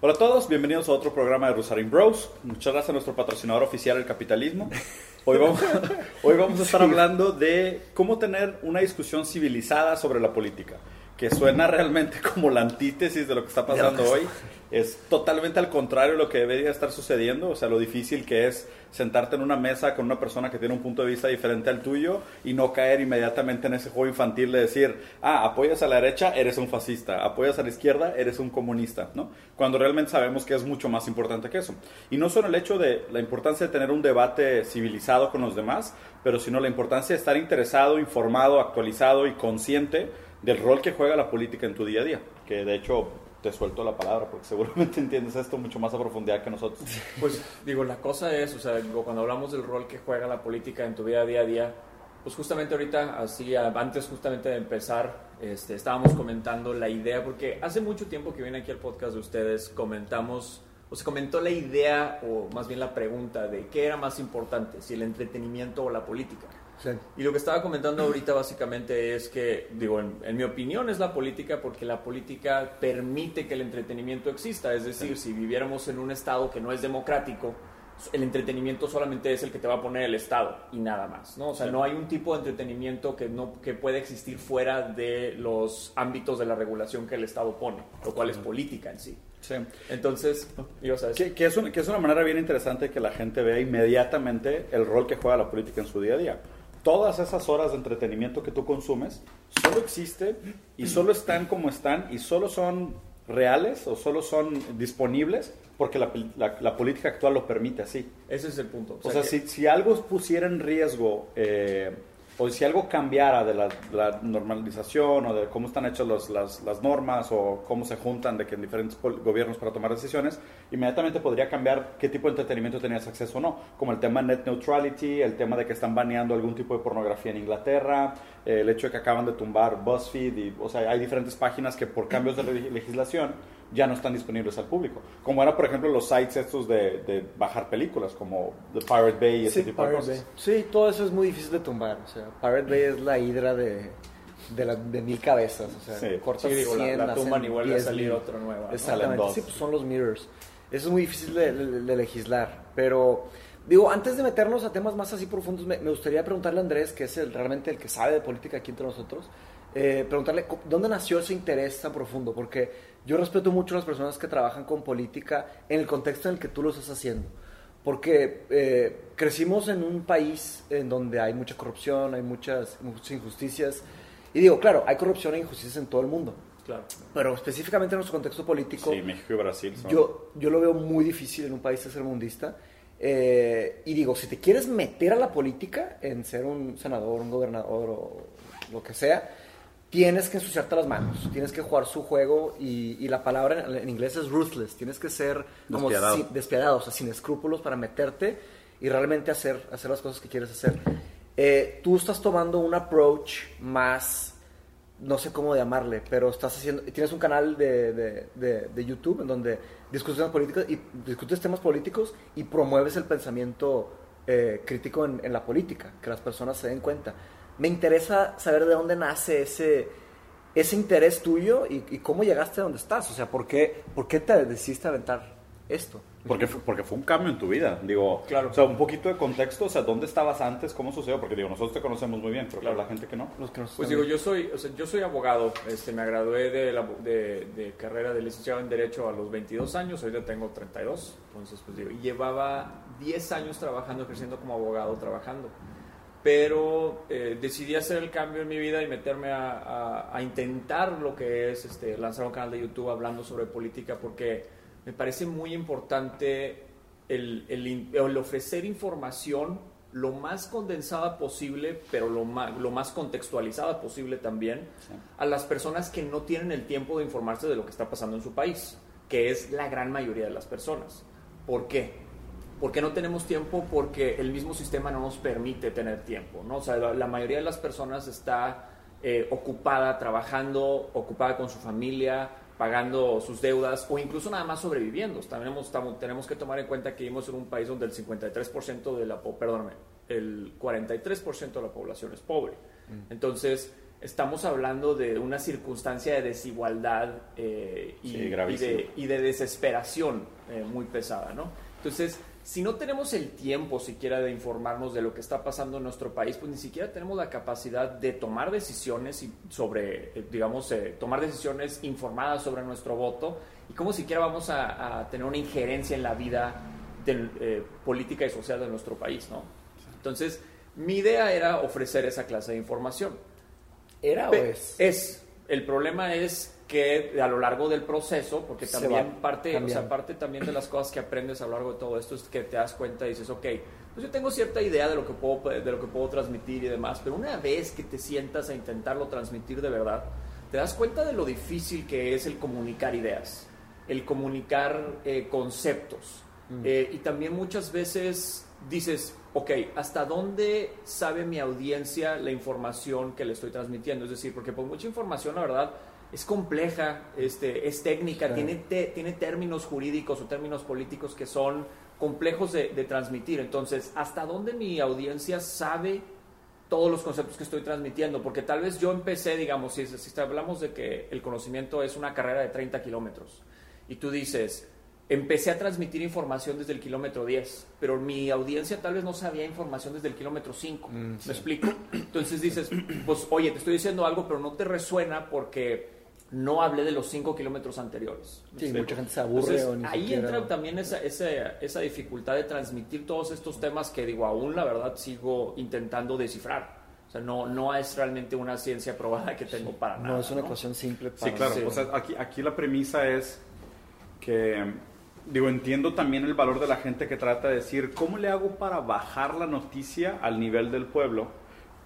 Hola a todos, bienvenidos a otro programa de Rosarín Bros. Muchas gracias a nuestro patrocinador oficial, el capitalismo. Hoy vamos, hoy vamos a estar hablando de cómo tener una discusión civilizada sobre la política, que suena realmente como la antítesis de lo que está pasando hoy es totalmente al contrario de lo que debería estar sucediendo, o sea, lo difícil que es sentarte en una mesa con una persona que tiene un punto de vista diferente al tuyo y no caer inmediatamente en ese juego infantil de decir, ah, apoyas a la derecha, eres un fascista, apoyas a la izquierda, eres un comunista, ¿no? Cuando realmente sabemos que es mucho más importante que eso. Y no solo el hecho de la importancia de tener un debate civilizado con los demás, pero sino la importancia de estar interesado, informado, actualizado y consciente del rol que juega la política en tu día a día, que de hecho te suelto la palabra, porque seguramente entiendes esto mucho más a profundidad que nosotros. Pues digo, la cosa es, o sea, cuando hablamos del rol que juega la política en tu vida día a día, pues justamente ahorita, así, antes justamente de empezar, este, estábamos comentando la idea, porque hace mucho tiempo que viene aquí al podcast de ustedes, comentamos, o se comentó la idea, o más bien la pregunta de qué era más importante, si el entretenimiento o la política. Y lo que estaba comentando ahorita básicamente es que, digo, en, mi opinión es la política porque la política permite que el entretenimiento exista. Es decir, si viviéramos en un estado que no es democrático, el entretenimiento solamente es el que te va a poner el Estado y nada más, ¿no? O sea, no hay un tipo de entretenimiento que, no, que puede existir fuera de los ámbitos de la regulación que el Estado pone, lo cual es política en sí. Sí. Entonces, que, que, es que es una manera bien interesante que la gente vea inmediatamente el rol que juega la política en su día a día todas esas horas de entretenimiento que tú consumes solo existen y solo están como están y solo son reales o solo son disponibles porque la, política actual lo permite así. Ese es el punto. O, sea, si, si, algo pusiera en riesgo eh, o si algo cambiara de la, normalización o de cómo están hechas las, normas o cómo se juntan de que en diferentes gobiernos para tomar decisiones, inmediatamente podría cambiar qué tipo de entretenimiento tenías acceso o no, como el tema net neutrality, el tema de que están baneando algún tipo de pornografía en Inglaterra, eh, el hecho de que acaban de tumbar BuzzFeed, o sea, hay diferentes páginas que por cambios de legislación ya no están disponibles al público. Como era, por ejemplo, los sites estos de, bajar películas, como The Pirate Bay y ese tipo de cosas. Sí, todo eso es muy difícil de tumbar. O sea, Pirate Bay es la hidra de, de, mil cabezas. O sea, sí. cortas sí, la, tumban y vuelve a salir otra nueva. Exactamente. Sí, pues son los mirrors. Eso es muy difícil de, legislar. Pero, digo, antes de meternos a temas más así profundos, me, gustaría preguntarle a Andrés, que es el, realmente el que sabe de política aquí entre nosotros, eh, preguntarle dónde nació ese interés tan profundo. Porque yo respeto mucho a las personas que trabajan con política en el contexto en el que tú lo estás haciendo. Porque eh, crecimos en un país en donde hay mucha corrupción, hay muchas, muchas injusticias. Y digo, claro, hay corrupción e injusticias en todo el mundo. Claro. Pero específicamente en nuestro contexto político. Sí, México y Brasil. Yo, yo lo veo muy difícil en un país tercermundista. Eh, y digo, si te quieres meter a la política, en ser un senador, un gobernador o lo que sea, tienes que ensuciarte las manos, tienes que jugar su juego y, la palabra en, inglés es ruthless, tienes que ser como despiadado, o sea, sin escrúpulos para meterte y realmente hacer, hacer las cosas que quieres hacer. Eh, tú estás tomando un approach más, no sé cómo llamarle, pero estás haciendo, tienes un canal de, de, YouTube en donde discutes temas políticos y discutes temas políticos y promueves el pensamiento eh, crítico en, en la política, que las personas se den cuenta me interesa saber de dónde nace ese, ese interés tuyo y, cómo llegaste a donde estás. O sea, ¿por qué, ¿por qué te decidiste aventar esto? Porque fue, porque fue un cambio en tu vida. Digo, claro. o sea, un poquito de contexto, o sea, ¿dónde estabas antes? ¿Cómo sucedió? Porque digo, nosotros te conocemos muy bien, pero claro, la gente que no. Los que pues digo, yo soy, o sea, yo soy abogado, este, me gradué de, la, de, de, carrera de licenciado en Derecho a los 22 años, hoy ya tengo 32, entonces pues digo, y llevaba 10 años trabajando, creciendo como abogado, trabajando pero eh, decidí hacer el cambio en mi vida y meterme a, intentar lo que es este, lanzar un canal de YouTube hablando sobre política porque me parece muy importante el, el, ofrecer información lo más condensada posible, pero lo más, lo más contextualizada posible también, a las personas que no tienen el tiempo de informarse de lo que está pasando en su país, que es la gran mayoría de las personas. ¿Por qué? ¿Por qué no tenemos tiempo? Porque el mismo sistema no nos permite tener tiempo, ¿no? O sea, la, mayoría de las personas está eh, ocupada, trabajando, ocupada con su familia, pagando sus deudas o incluso nada más sobreviviendo. También estamos, tenemos que tomar en cuenta que vivimos en un país donde el 53% de la, perdóname, el 43% de la población es pobre. Mm. Entonces, estamos hablando de una circunstancia de desigualdad eh, y, Sí, y gravísimo. de, y de desesperación eh, muy pesada, ¿no? Entonces, si no tenemos el tiempo siquiera de informarnos de lo que está pasando en nuestro país, pues ni siquiera tenemos la capacidad de tomar decisiones y sobre, eh, digamos, eh, tomar decisiones informadas sobre nuestro voto y cómo siquiera vamos a, a tener una injerencia en la vida del, eh, política y social de nuestro país, ¿no? Entonces, mi idea era ofrecer esa clase de información. ¿Era o es? Es. El problema es que a lo largo del proceso, porque también parte, o sea, parte también de las cosas que aprendes a lo largo de todo esto es que te das cuenta y dices, ok, pues yo tengo cierta idea de lo que puedo, de lo que puedo transmitir y demás, pero una vez que te sientas a intentarlo transmitir de verdad, te das cuenta de lo difícil que es el comunicar ideas, el comunicar eh, conceptos. Eh, y también muchas veces dices, ok, ¿hasta dónde sabe mi audiencia la información que le estoy transmitiendo? Es decir, porque pues mucha información, la verdad, es compleja, este, es técnica, Claro. tiene, te- tiene términos jurídicos o términos políticos que son complejos de, de transmitir. Entonces, ¿hasta dónde mi audiencia sabe todos los conceptos que estoy transmitiendo? Porque tal vez yo empecé, digamos, si, si hablamos de que el conocimiento es una carrera de 30 kilómetros y tú dices, empecé a transmitir información desde el kilómetro 10, pero mi audiencia tal vez no sabía información desde el kilómetro 5. ¿Me explico? Entonces dices, pues oye, te estoy diciendo algo, pero no te resuena porque no hablé de los 5 kilómetros anteriores. ¿Me Sí, explico? mucha gente se aburre Entonces, o ni ahí siquiera- entra también esa, esa, esa dificultad de transmitir todos estos temas que digo, aún la verdad sigo intentando descifrar. O sea, no, no es realmente una ciencia probada que tengo para nada. No es una ecuación simple para Sí, claro. Sí. O sea, aquí, aquí la premisa es que, digo, entiendo también el valor de la gente que trata de decir, ¿cómo le hago para bajar la noticia al nivel del pueblo?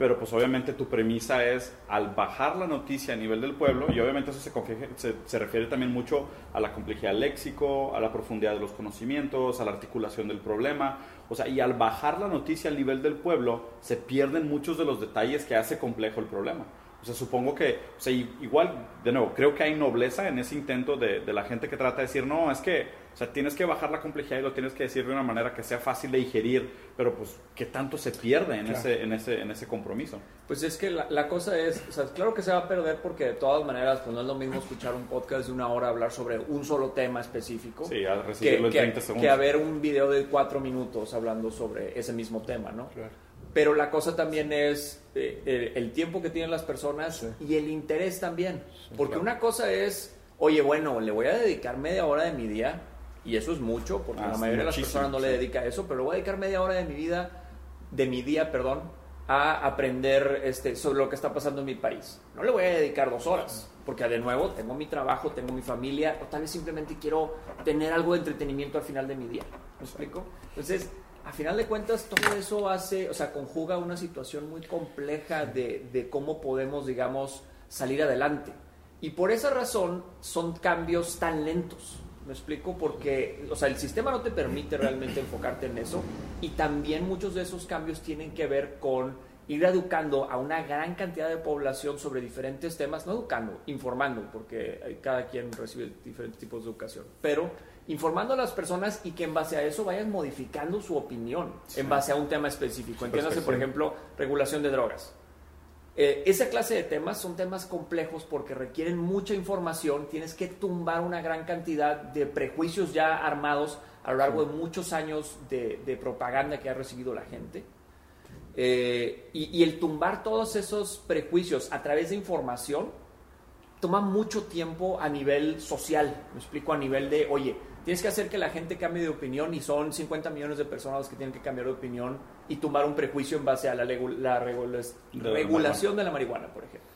Pero pues obviamente tu premisa es al bajar la noticia a nivel del pueblo, y obviamente eso se, se, se refiere también mucho a la complejidad léxico, a la profundidad de los conocimientos, a la articulación del problema. O sea, y al bajar la noticia al nivel del pueblo, se pierden muchos de los detalles que hace complejo el problema. O sea, supongo que, o sea, i- igual, de nuevo, creo que hay nobleza en ese intento de, de la gente que trata de decir, no, es que, o sea, tienes que bajar la complejidad y lo tienes que decir de una manera que sea fácil de digerir, pero pues, ¿qué tanto se pierde en, Claro. ese, en, ese, en ese compromiso? Pues es que la, la cosa es, o sea, claro que se va a perder porque de todas maneras, pues no es lo mismo escuchar un podcast de una hora hablar sobre un solo tema específico Sí, a que, que- 30 segundos. que a ver un video de cuatro minutos hablando sobre ese mismo tema, ¿no? Claro. Pero la cosa también es eh, el, el tiempo que tienen las personas Sí. y el interés también. Porque claro. una cosa es, oye, bueno, le voy a dedicar media hora de mi día, y eso es mucho, porque Ah, la mayoría de las personas no le dedica a eso, pero le voy a dedicar media hora de mi vida, de mi día, perdón, a aprender este, sobre lo que está pasando en mi país. No le voy a dedicar dos horas, porque de nuevo tengo mi trabajo, tengo mi familia, o tal vez simplemente quiero tener algo de entretenimiento al final de mi día. ¿Me explico? Entonces, a final de cuentas, todo eso hace, o sea, conjuga una situación muy compleja de, cómo podemos, digamos, salir adelante. Y por esa razón son cambios tan lentos. ¿Me explico? Porque, o sea, el sistema no te permite realmente enfocarte en eso y también muchos de esos cambios tienen que ver con ir educando a una gran cantidad de población sobre diferentes temas, no educando, informando, porque cada quien recibe diferentes tipos de educación, pero informando a las personas y que en base a eso vayan modificando su opinión en base a un tema específico. Entiéndase, por ejemplo, regulación de drogas. Eh, esa clase de temas son temas complejos porque requieren mucha información, tienes que tumbar una gran cantidad de prejuicios ya armados a lo largo de muchos años de, de propaganda que ha recibido la gente. Eh, y, y el tumbar todos esos prejuicios a través de información toma mucho tiempo a nivel social, me explico, a nivel de, oye, tienes que hacer que la gente cambie de opinión y son 50 millones de personas las que tienen que cambiar de opinión y tumbar un prejuicio en base a la, la regulación de la marihuana, por ejemplo.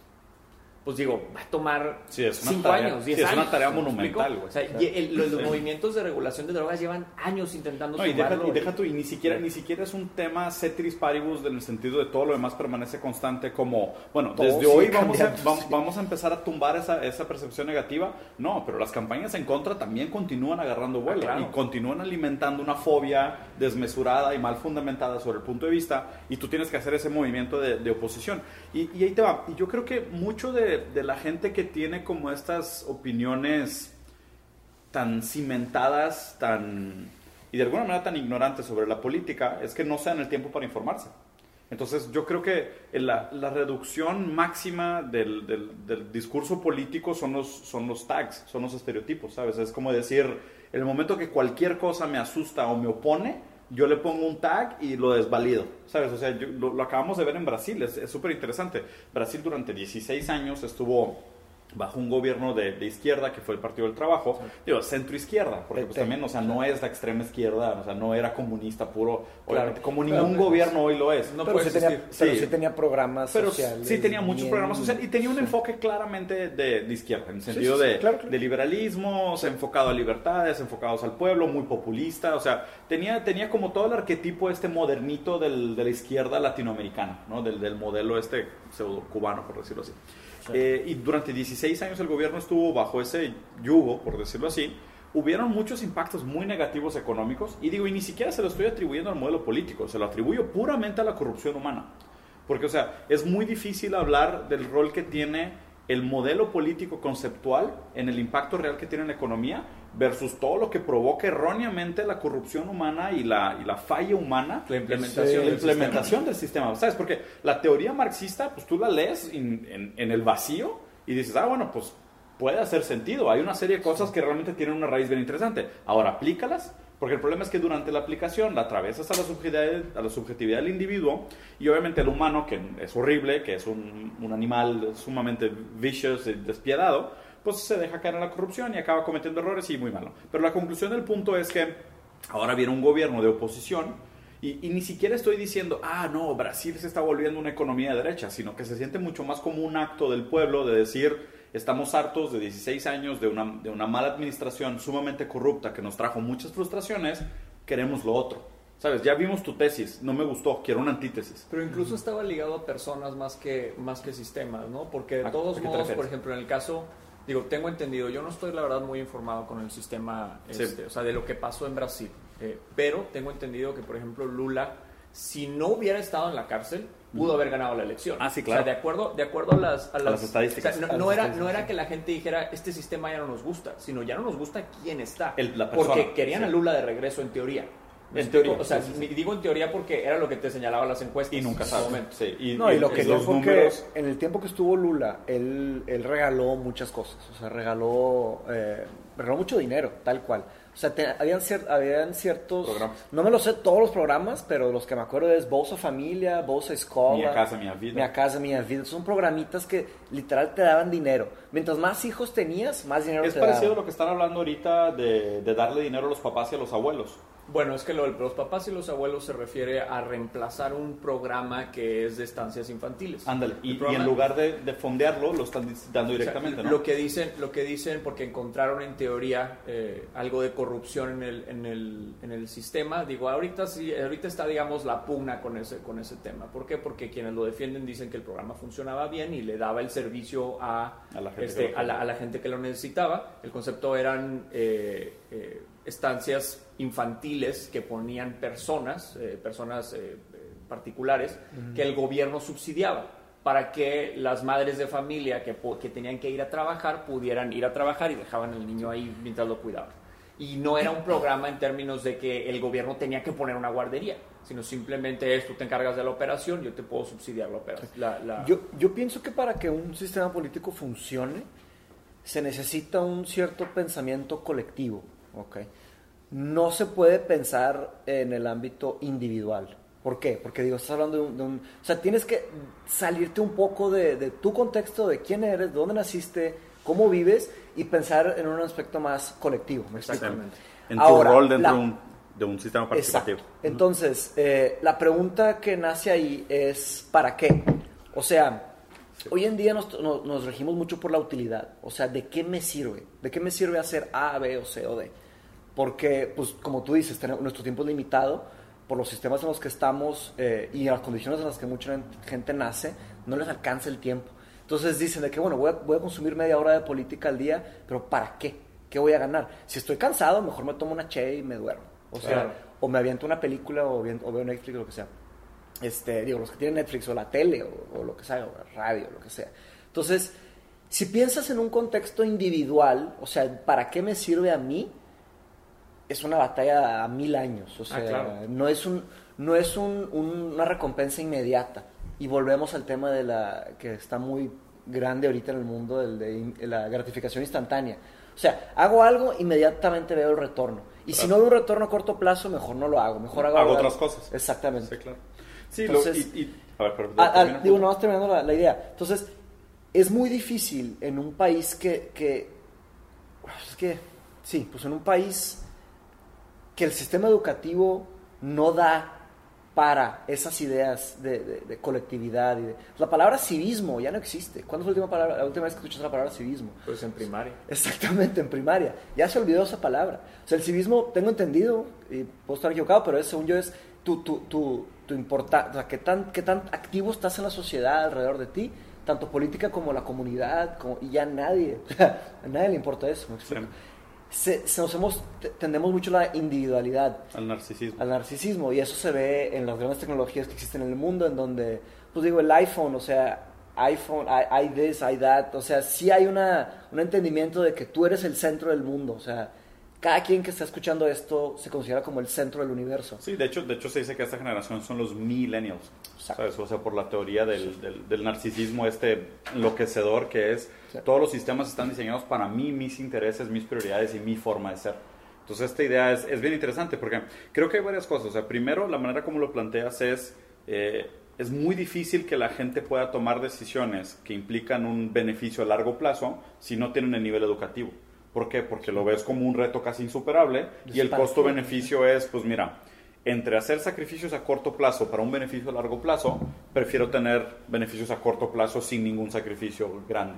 Pues digo, va a tomar Sí, es una 5 tarea- años, sí, 10 es una años. tarea monumental, güey. O sea, el- los, movimientos de regulación de drogas llevan años intentando No, y deja, y deja tú, y ni siquiera, ni siquiera es un tema cetris paribus en el sentido de todo lo demás permanece constante como, bueno, desde hoy vamos a, cambiando, vamos, sí. vamos a empezar a tumbar esa, esa percepción negativa. No, pero las campañas en contra también continúan agarrando vuelo Ah, claro. y continúan alimentando una fobia desmesurada y mal fundamentada sobre el punto de vista y tú tienes que hacer ese movimiento de, de oposición. Y, y ahí te va. Y yo creo que mucho de, de la gente que tiene como estas opiniones tan cimentadas, tan y de alguna manera tan ignorantes sobre la política es que no se dan el tiempo para informarse. Entonces yo creo que la, reducción máxima del, del, del, discurso político son los, son los tags, son los estereotipos, ¿sabes? Es como decir, el momento que cualquier cosa me asusta o me opone, yo le pongo un tag y lo desvalido, ¿sabes? O sea, lo, lo, acabamos de ver en Brasil, es súper interesante. Brasil durante 16 años estuvo bajo un gobierno de, de, izquierda que fue el Partido del Trabajo, digo, centro izquierda, porque pues también, o sea, no es la extrema izquierda, o sea, no era comunista puro, obviamente, como ningún pero, gobierno hoy lo es. No pero, sí tenía, pero sí. sí tenía programas pero sociales. Sí tenía muchos programas sociales y tenía un enfoque claramente de, de, izquierda, en el sentido de, claro, claro. de liberalismo, enfocado a libertades, enfocados al pueblo, muy populista, o sea, tenía, tenía como todo el arquetipo este modernito del, de la izquierda latinoamericana, ¿no? Del, del modelo este pseudo cubano, por decirlo así. Eh, y durante 16 años el gobierno estuvo bajo ese yugo, por decirlo así. Hubieron muchos impactos muy negativos económicos y digo, y ni siquiera se lo estoy atribuyendo al modelo político, se lo atribuyo puramente a la corrupción humana. Porque, o sea, es muy difícil hablar del rol que tiene el modelo político conceptual en el impacto real que tiene en la economía versus todo lo que provoca erróneamente la corrupción humana y la, y la falla humana. La implementación, la del, implementación sistema. del sistema. ¿Sabes? Porque la teoría marxista, pues tú la lees en, en, en, el vacío y dices, ah, bueno, pues puede hacer sentido. Hay una serie de cosas que realmente tienen una raíz bien interesante. Ahora, aplícalas. Porque el problema es que durante la aplicación la atravesas a la subjetividad, a la subjetividad del individuo y obviamente el humano, que es horrible, que es un, animal sumamente vicious, despiadado, pues se deja caer en la corrupción y acaba cometiendo errores y muy malo. Pero la conclusión del punto es que ahora viene un gobierno de oposición y, y, ni siquiera estoy diciendo, ah, no, Brasil se está volviendo una economía de derecha, sino que se siente mucho más como un acto del pueblo de decir, estamos hartos de 16 años de una, de una mala administración sumamente corrupta que nos trajo muchas frustraciones, queremos lo otro. ¿Sabes? Ya vimos tu tesis, no me gustó, quiero una antítesis. Pero incluso estaba ligado a personas más que, más que sistemas, ¿no? Porque de todos modos, por ejemplo, en el caso digo, tengo entendido, yo no estoy la verdad muy informado con el sistema, este, sí. o sea, de lo que pasó en Brasil, eh, pero tengo entendido que, por ejemplo, Lula, si no hubiera estado en la cárcel, pudo haber ganado la elección. Ah, sí, claro. O sea, de acuerdo, de acuerdo a las, a las, a las estadísticas. O sea, no, no, era, no era que la gente dijera, este sistema ya no nos gusta, sino ya no nos gusta quién está. El, la persona, porque querían sí. a Lula de regreso en teoría. En teoría. O sea, sí, sí. digo en teoría porque era lo que te señalaban las encuestas. Y nunca sabes. Sí. Y, no, y, lo que los fue números... que en el tiempo que estuvo Lula, él, él regaló muchas cosas. O sea, regaló, eh, regaló mucho dinero, tal cual. O sea, te, habían, cier, habían ciertos... Programas. No me lo sé todos los programas, pero los que me acuerdo es Bolsa Familia, Bolsa Escola. Minha Casa Minha Vida. Minha Casa Minha Vida. Son programitas que literal te daban dinero. Mientras más hijos tenías, más dinero es te daban. Es parecido a lo que están hablando ahorita de, de darle dinero a los papás y a los abuelos. Bueno, es que lo, los papás y los abuelos se refiere a reemplazar un programa que es de estancias infantiles. Ándale, y, y, en lugar de, de, fondearlo, lo están dando directamente, o sea, ¿no? Lo que dicen, lo que dicen porque encontraron en teoría eh, algo de corrupción en el, en, el, en el sistema. Digo, ahorita sí, ahorita está, digamos, la pugna con ese, con ese tema. ¿Por qué? Porque quienes lo defienden dicen que el programa funcionaba bien y le daba el servicio a, a, la, gente este, a, la, a la, gente que lo necesitaba. El concepto eran... Eh, eh, estancias infantiles que ponían personas, eh, personas eh, particulares, uh -huh. que el gobierno subsidiaba para que las madres de familia que, que, tenían que ir a trabajar pudieran ir a trabajar y dejaban al niño ahí mientras lo cuidaban. Y no era un programa en términos de que el gobierno tenía que poner una guardería, sino simplemente es tú te encargas de la operación, yo te puedo subsidiar la operación. La, la... Yo, yo pienso que para que un sistema político funcione, se necesita un cierto pensamiento colectivo. Okay. No se puede pensar en el ámbito individual. ¿Por qué? Porque digo, estás hablando de un, de un o sea, tienes que salirte un poco de, de, tu contexto, de quién eres, de dónde naciste, cómo vives y pensar en un aspecto más colectivo. ¿me Exactamente. En tu Ahora, rol dentro la, de, un, de, un, sistema participativo. Exacto. Entonces, eh, la pregunta que nace ahí es ¿para qué? O sea, Sí. Hoy en día nos, nos, nos, regimos mucho por la utilidad. O sea, ¿de qué me sirve? ¿De qué me sirve hacer A, B o C o D? Porque, pues, como tú dices, tenemos, nuestro tiempo es limitado por los sistemas en los que estamos eh, y las condiciones en las que mucha gente nace, no les alcanza el tiempo. Entonces dicen de que, bueno, voy a, voy a consumir media hora de política al día, pero ¿para qué? ¿Qué voy a ganar? Si estoy cansado, mejor me tomo una che y me duermo. O sea, claro. o me aviento una película o, o veo Netflix o lo que sea este, digo, los que tienen Netflix o la tele o, o, lo que sea, o la radio, lo que sea. Entonces, si piensas en un contexto individual, o sea, ¿para qué me sirve a mí? Es una batalla a mil años. O Ah, sea, claro. no es, un, no es un- un- una recompensa inmediata. Y volvemos al tema de la que está muy grande ahorita en el mundo, el de in- la gratificación instantánea. O sea, hago algo, inmediatamente veo el retorno. Y si no veo un retorno a corto plazo, mejor no lo hago. Mejor hago, Hago otras cosas. Exactamente. Sí, claro. Sí, lo- Entonces- y, y- a ver, pero, digo, no terminando la, la idea. Entonces, es muy difícil en un país que, que. Es que. Sí, pues en un país que el sistema educativo no da para esas ideas de, de- de colectividad. Y de, la palabra civismo ya no existe. ¿Cuándo fue la última, palabra, la última vez que escuchaste la palabra civismo? Pues en primaria. Exactamente, en primaria. Ya se olvidó esa palabra. O sea, el civismo, tengo entendido, y puedo estar equivocado, pero es, según yo es tu, tu, tu, tu importa, o sea, qué tan, qué tan activo estás en la sociedad alrededor de ti, tanto política como la comunidad, como, y ya nadie, a nadie le importa eso, ¿me. Se, se nos hemos, te- tendemos mucho la individualidad Al narcisismo. al narcisismo y eso se ve en las grandes tecnologías que existen en el mundo en donde pues digo el iPhone o sea iPhone hay, hay this hay that o sea sí hay una un entendimiento de que tú eres el centro del mundo o sea cada quien que está escuchando esto se considera como el centro del universo Sí, de hecho, de hecho se dice que esta generación son los millennials. ¿sabes? O sea, por la teoría del, del, del narcisismo este enloquecedor que es, Sí. todos los sistemas están diseñados para mí, mis intereses, mis prioridades y mi forma de ser. Entonces esta idea es, es bien interesante porque creo que hay varias cosas. O sea, primero, la manera como lo planteas es, eh, es muy difícil que la gente pueda tomar decisiones que implican un beneficio a largo plazo si no tienen el nivel educativo. ¿Por qué? Porque lo ves como un reto casi insuperable y el costo-beneficio es, pues mira, entre hacer sacrificios a corto plazo para un beneficio a largo plazo, prefiero tener beneficios a corto plazo sin ningún sacrificio grande.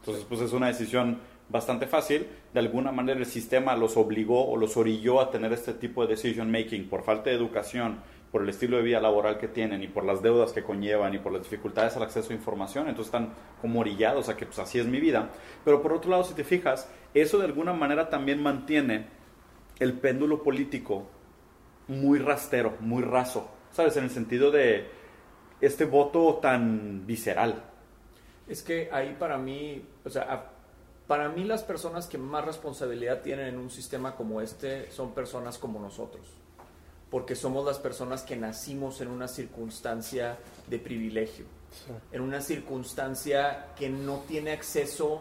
Entonces, pues es una decisión bastante fácil. De alguna manera el sistema los obligó o los orilló a tener este tipo de decision making por falta de educación, por el estilo de vida laboral que tienen y por las deudas que conllevan y por las dificultades al acceso a información. Entonces están como orillados a que pues así es mi vida. Pero por otro lado, si te fijas, eso de alguna manera también mantiene el péndulo político muy rastero, muy raso, ¿sabes? En el sentido de este voto tan visceral. Es que ahí para mí, o sea, para mí las personas que más responsabilidad tienen en un sistema como este son personas como nosotros. Porque somos las personas que nacimos en una circunstancia de privilegio, en una circunstancia que no tiene acceso,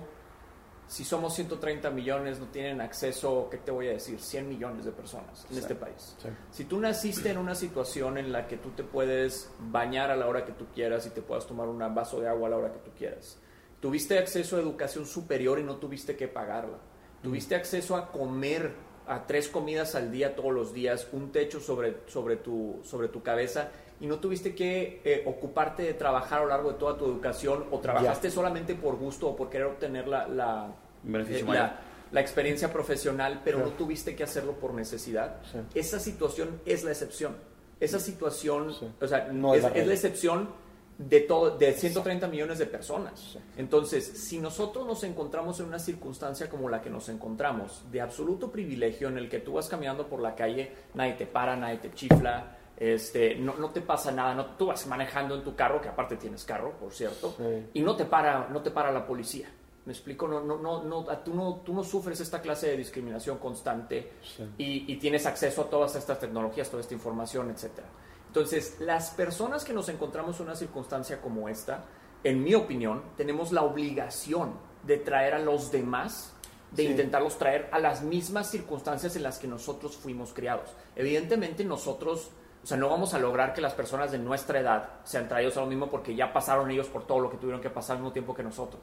si somos 130 millones, no tienen acceso, ¿qué te voy a decir? 100 millones de personas en Sí. este país. Sí. Si tú naciste en una situación en la que tú te puedes bañar a la hora que tú quieras y te puedas tomar un vaso de agua a la hora que tú quieras, tuviste acceso a educación superior y no tuviste que pagarla, tuviste acceso a comer a tres comidas al día todos los días, un techo sobre, sobre, tu, sobre tu cabeza y no tuviste que eh, ocuparte de trabajar a lo largo de toda tu educación o trabajaste solamente por gusto o por querer obtener la, la, eh, la- la experiencia profesional, pero no tuviste que hacerlo por necesidad. Sí. Esa situación es la excepción. Esa situación, Sí. o sea, No es la excepción de todo, de 130 millones de personas. Entonces, si nosotros nos encontramos en una circunstancia como la que nos encontramos, de absoluto privilegio en el que tú vas caminando por la calle, nadie te para, nadie te chifla, este, no, no te pasa nada, no, tú vas manejando en tu carro, que aparte tienes carro, por cierto, Sí. y no te para, no te para la policía. ¿Me explico? No, no, no, no, tú, no, tú no sufres esta clase de discriminación constante Sí. y, y tienes acceso a todas estas tecnologías, toda esta información, etc. Entonces, las personas que nos encontramos en una circunstancia como esta, en mi opinión, tenemos la obligación de traer a los demás, de Sí. intentarlos traer a las mismas circunstancias en las que nosotros fuimos criados. Evidentemente nosotros, o sea, no vamos a lograr que las personas de nuestra edad sean traídos a lo mismo porque ya pasaron ellos por todo lo que tuvieron que pasar al mismo tiempo que nosotros.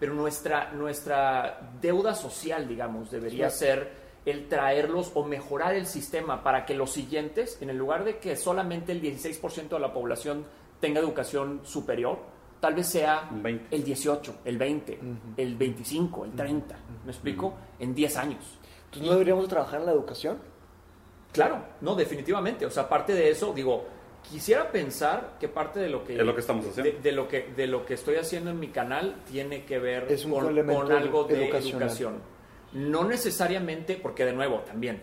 Pero nuestra, nuestra deuda social, digamos, debería Sí. ser el traerlos o mejorar el sistema para que los siguientes, en el lugar de que solamente el 16% de la población tenga educación superior, tal vez sea Un 20. el 18, el 20, el 25, el 30, ¿me explico? En 10 años. Entonces, ¿no deberíamos trabajar en la educación? Claro, no, definitivamente. O sea, parte de eso, digo, quisiera pensar que parte de lo que... Es lo que estamos haciendo. De, de lo, que, de lo que estoy haciendo en mi canal tiene que ver Es un con, algo de educación. No necesariamente, porque de nuevo, también,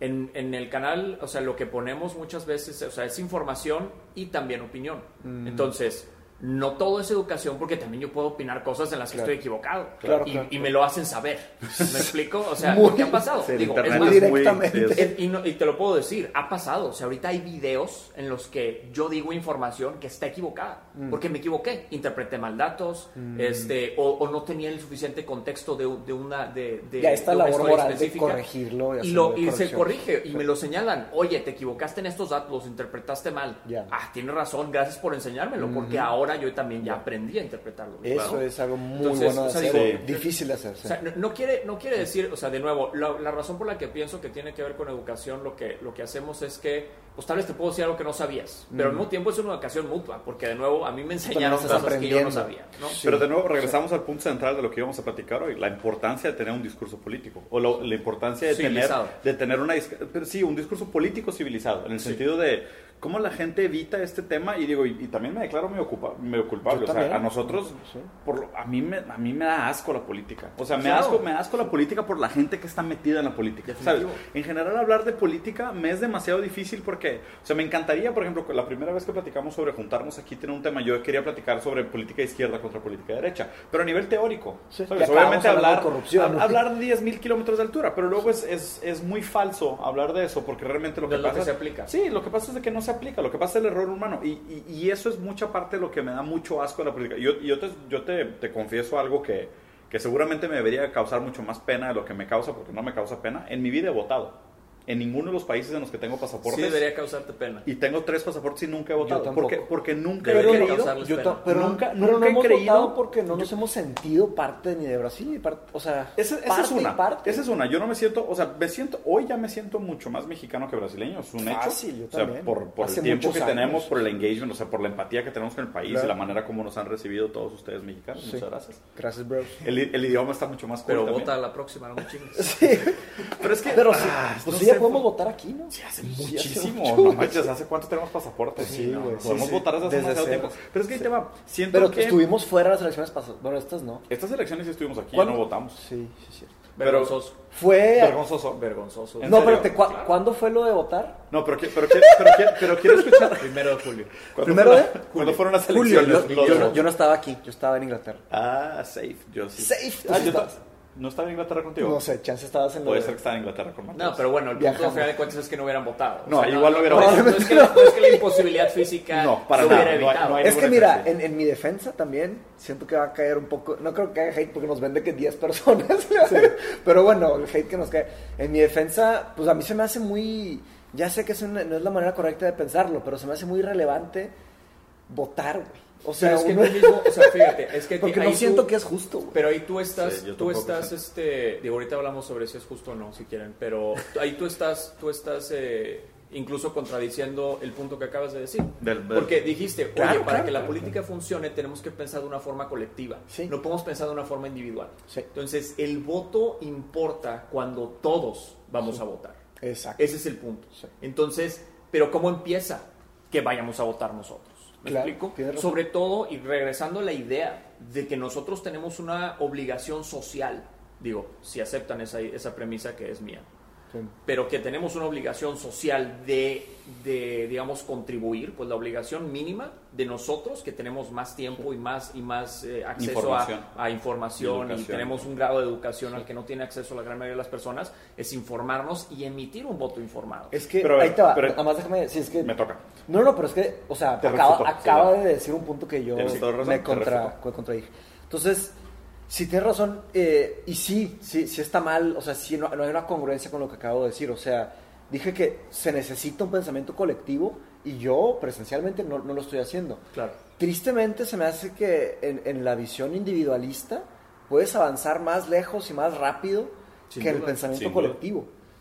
en, en el canal, o sea, lo que ponemos muchas veces, o sea, es información y también opinión. Mm. Entonces, no todo es educación porque también yo puedo opinar cosas en las que Claro. estoy equivocado Claro, y, claro, y me lo hacen saber. ¿Me explico? O sea, Muy- ¿qué ha pasado? Sí, Digo, es muy más, directamente. y, no- y te lo puedo decir, ha pasado. O sea, ahorita hay videos en los que yo digo información que está equivocada. Mm. Porque me equivoqué. Interpreté mal datos, este, o, o no tenía el suficiente contexto de, de una. De, de- Ya está de la una labor moral de corregirlo y Y, lo, se corrige y me lo señalan. Oye, te equivocaste en estos datos, los interpretaste mal. Ya. Ah, tienes razón, gracias por enseñármelo, porque ahora yo también ya aprendí a interpretarlo. Eso Claro. es algo muy Entonces, bueno de o sea, hacer, digo- difícil de hacer. sí. O sea, no, no quiere, no quiere decir, o sea, de nuevo, la, la razón por la que pienso que tiene que ver con educación, lo que, lo que hacemos es que, pues tal vez te puedo decir algo que no sabías, pero al mismo tiempo es una educación mutua, porque de nuevo a mí me enseñaron Mm. cosas que yo no aprendiendo. sabía, ¿no? Sí. Pero de nuevo regresamos al punto central de lo que íbamos a platicar hoy, la importancia de tener un discurso político o lo- la importancia de tener Civilizado. de tener una pero sí, un discurso político civilizado en el sentido de cómo la gente evita este tema y digo y, y también me declaro medio, ocupa- medio culpable, Yo o sea, también. a nosotros Sí. por lo- a mí me a mí me da asco la política. O sea, me Claro. asco me da asco la política por la gente que está metida en la política, ¿sabes? En general hablar de política me es demasiado difícil porque, o sea, me encantaría, por ejemplo, que la primera vez que platicamos sobre juntarnos aquí tener un tema, yo quería platicar sobre política de izquierda contra política de derecha, pero a nivel teórico. Sí, ¿sabes? Obviamente hablar, de corrupción, ¿no? hablar de 10.000 kilómetros de altura, pero luego es, es, es muy falso hablar de eso porque realmente lo De que lo que pasa... se aplica. Sí, lo que pasa es de que no se aplica, lo que pasa es el error humano y, eso es mucha parte de lo que me da mucho asco de la política. Yo, yo, te confieso algo que, que seguramente me debería causar mucho más pena de lo que me causa porque no me causa pena. En mi vida he votado. En ninguno de los países en los que tengo Sí pasaportes. debería causarte pena. Y tengo tres pasaportes y nunca he votado. Porque, porque nunca he Yo ta- pero Nunca- nunca, pero nunca no he hemos creído- votado porque no nos hemos sentido parte ni de Brasil ni parte, o sea, Esa, esa parte es y una. parte. Esa es una. Yo no me siento, o sea, me siento, hoy ya me siento mucho más mexicano que brasileño, es un hecho. Fácil, yo o sea, también. por, el tiempo que tenemos, por el engagement, o sea, por la empatía que tenemos con el país Claro. y la manera como nos han recibido todos ustedes mexicanos. Sí. Muchas gracias. Gracias, bro. El, el idioma está mucho más cool Pero también. vota a la próxima, no me chingues. Sí, Pero es que. pero sí, ah, pues no sí, podemos votar aquí, ¿no? Sí, hace Sí, hace muchísimo. mucho. No manches, ¿hace cuánto tenemos pasaportes? Sí, no, güey, sí, Podemos sí. votar desde hace Desde demasiado cero. tiempo. Pero es que ahí te va. Siento Pero que. estuvimos fuera de las elecciones pasadas. Bueno, estas no. Estas elecciones sí estuvimos aquí, ya no votamos. Sí, sí, sí. Pero- Vergonzoso. Fue. Vergonzoso. Vergonzoso. ¿En No, pero te, ¿cu- ¿cuándo fue lo de votar? No, pero, pero, pero, qui- pero quiero escuchar. Primero de julio. ¿Cuándo Primero fueron- de- ¿Cuándo fueron las Julio. elecciones? Yo, no, yo no estaba aquí, yo estaba en Inglaterra. Ah, safe. Yo sí. Safe, Ah, sí yo ¿No estaba en Inglaterra contigo? No sé, chance estabas en lo Puede de- ser que estaba en Inglaterra con. No, pero bueno, el punto al final de cuentas es que no hubieran votado. No, igual no hubiera no, votado. no es que, la- no es que la imposibilidad física No, para se nada, hubiera no hay- evitado. no hay- Es que mira, en, en mi defensa también siento que va a caer un poco, no creo que haya hate porque nos vende que 10 personas, pero bueno, el hate que nos cae. En mi defensa, pues a mí se me hace muy, ya sé que es una- no es la manera correcta de pensarlo, pero se me hace muy relevante votar, güey. O sea, es que uno- no es mismo, o sea, fíjate, es que porque ahí no siento tú- que es justo, güey. Pero ahí tú estás, Sí, tú estás, sé. este, digo, ahorita hablamos sobre si es justo o no, si quieren, pero ahí tú estás, tú estás eh, incluso contradiciendo el punto que acabas de decir. Del- del- Porque dijiste, oye, Claro, para claro, que la claro. política funcione tenemos que pensar de una forma colectiva, Sí. no podemos pensar de una forma individual. Sí. Entonces, el voto importa cuando todos vamos a votar. Exacto. Ese es el punto. Sí. Entonces, pero ¿cómo empieza que vayamos a votar nosotros? ¿Me Claro, explico? Sobre todo, y regresando a la idea de que nosotros tenemos una obligación social, digo, si aceptan esa, esa premisa que es mía, Sí. pero que tenemos una obligación social de, de, digamos, contribuir, pues la obligación mínima de nosotros, que tenemos más tiempo y más, y más eh, acceso Información. a, a información Y y, tenemos un grado de educación al que no tiene acceso la gran mayoría de las personas, es informarnos y emitir un voto informado. Es que, Pero, ahí te va, pero- nada más déjame, si es que... Me toca. No, no, pero es que, o sea, Te acaba, refuto, acaba sí, de decir un punto que yo me contra, contradije. Entonces, si tienes razón, eh, y sí, sí, sí está mal, o sea, sí, no, no hay una congruencia con lo que acabo de decir. O sea, dije que se necesita un pensamiento colectivo y yo presencialmente no, no lo estoy haciendo. Claro. Tristemente se me hace que en, en la visión individualista puedes avanzar más lejos y más rápido Sin que en el duda, pensamiento sin duda.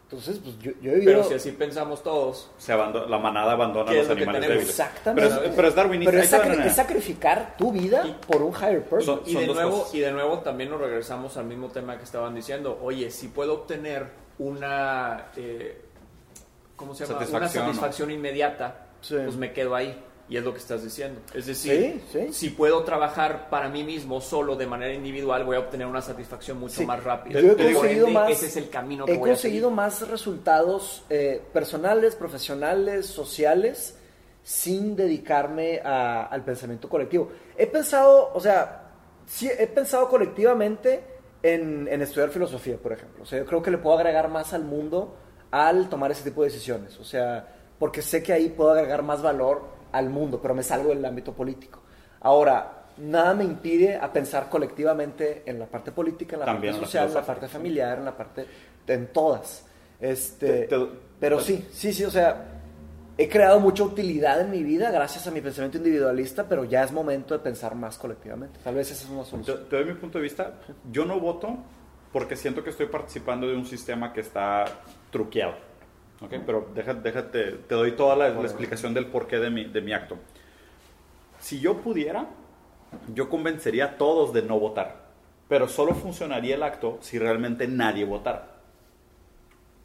Entonces, pues yo, yo he vivido... Pero si así pensamos todos, Se abando- la manada abandona a ¿Qué los animales débiles. Exactamente. Pero es, pero es darwinista. Pero es, sacri- es sacrificar tu vida Y- por un higher purpose. Son- Y de, nuevo, cosas. y de nuevo también nos regresamos al mismo tema que estaban diciendo. Oye, si puedo obtener una, eh, ¿cómo se llama? Satisfacción, una ¿no? satisfacción inmediata, Sí. pues me quedo ahí. Y es lo que estás diciendo. Es decir, Sí, sí. si puedo trabajar para mí mismo solo de manera individual, voy a obtener una satisfacción mucho Sí. más rápida. Yo he conseguido más- Ese es el camino que He voy a conseguido seguir. más resultados eh, personales, profesionales, sociales, sin dedicarme a- al pensamiento colectivo. He pensado, o sea, sí, he pensado colectivamente en, en estudiar filosofía, por ejemplo. O sea, yo creo que le puedo agregar más al mundo al tomar ese tipo de decisiones. O sea, porque sé que ahí puedo agregar más valor al mundo, pero me salgo del ámbito político. Ahora, nada me impide a pensar colectivamente en la parte política, en la También parte social, en la parte familiar, en la parte, en todas. Este, Te- te- pero te- sí, sí, sí, o sea, he creado mucha utilidad en mi vida gracias a mi pensamiento individualista, pero ya es momento de pensar más colectivamente. Tal vez esa es una solución. te doy mi punto de vista. Yo no voto porque siento que estoy participando de un sistema que está truqueado. ¿Ok? Pero deja- déjate, te doy toda la, la explicación del porqué de mi, de mi acto. Si yo pudiera, yo convencería a todos de no votar. Pero solo funcionaría el acto si realmente nadie votara.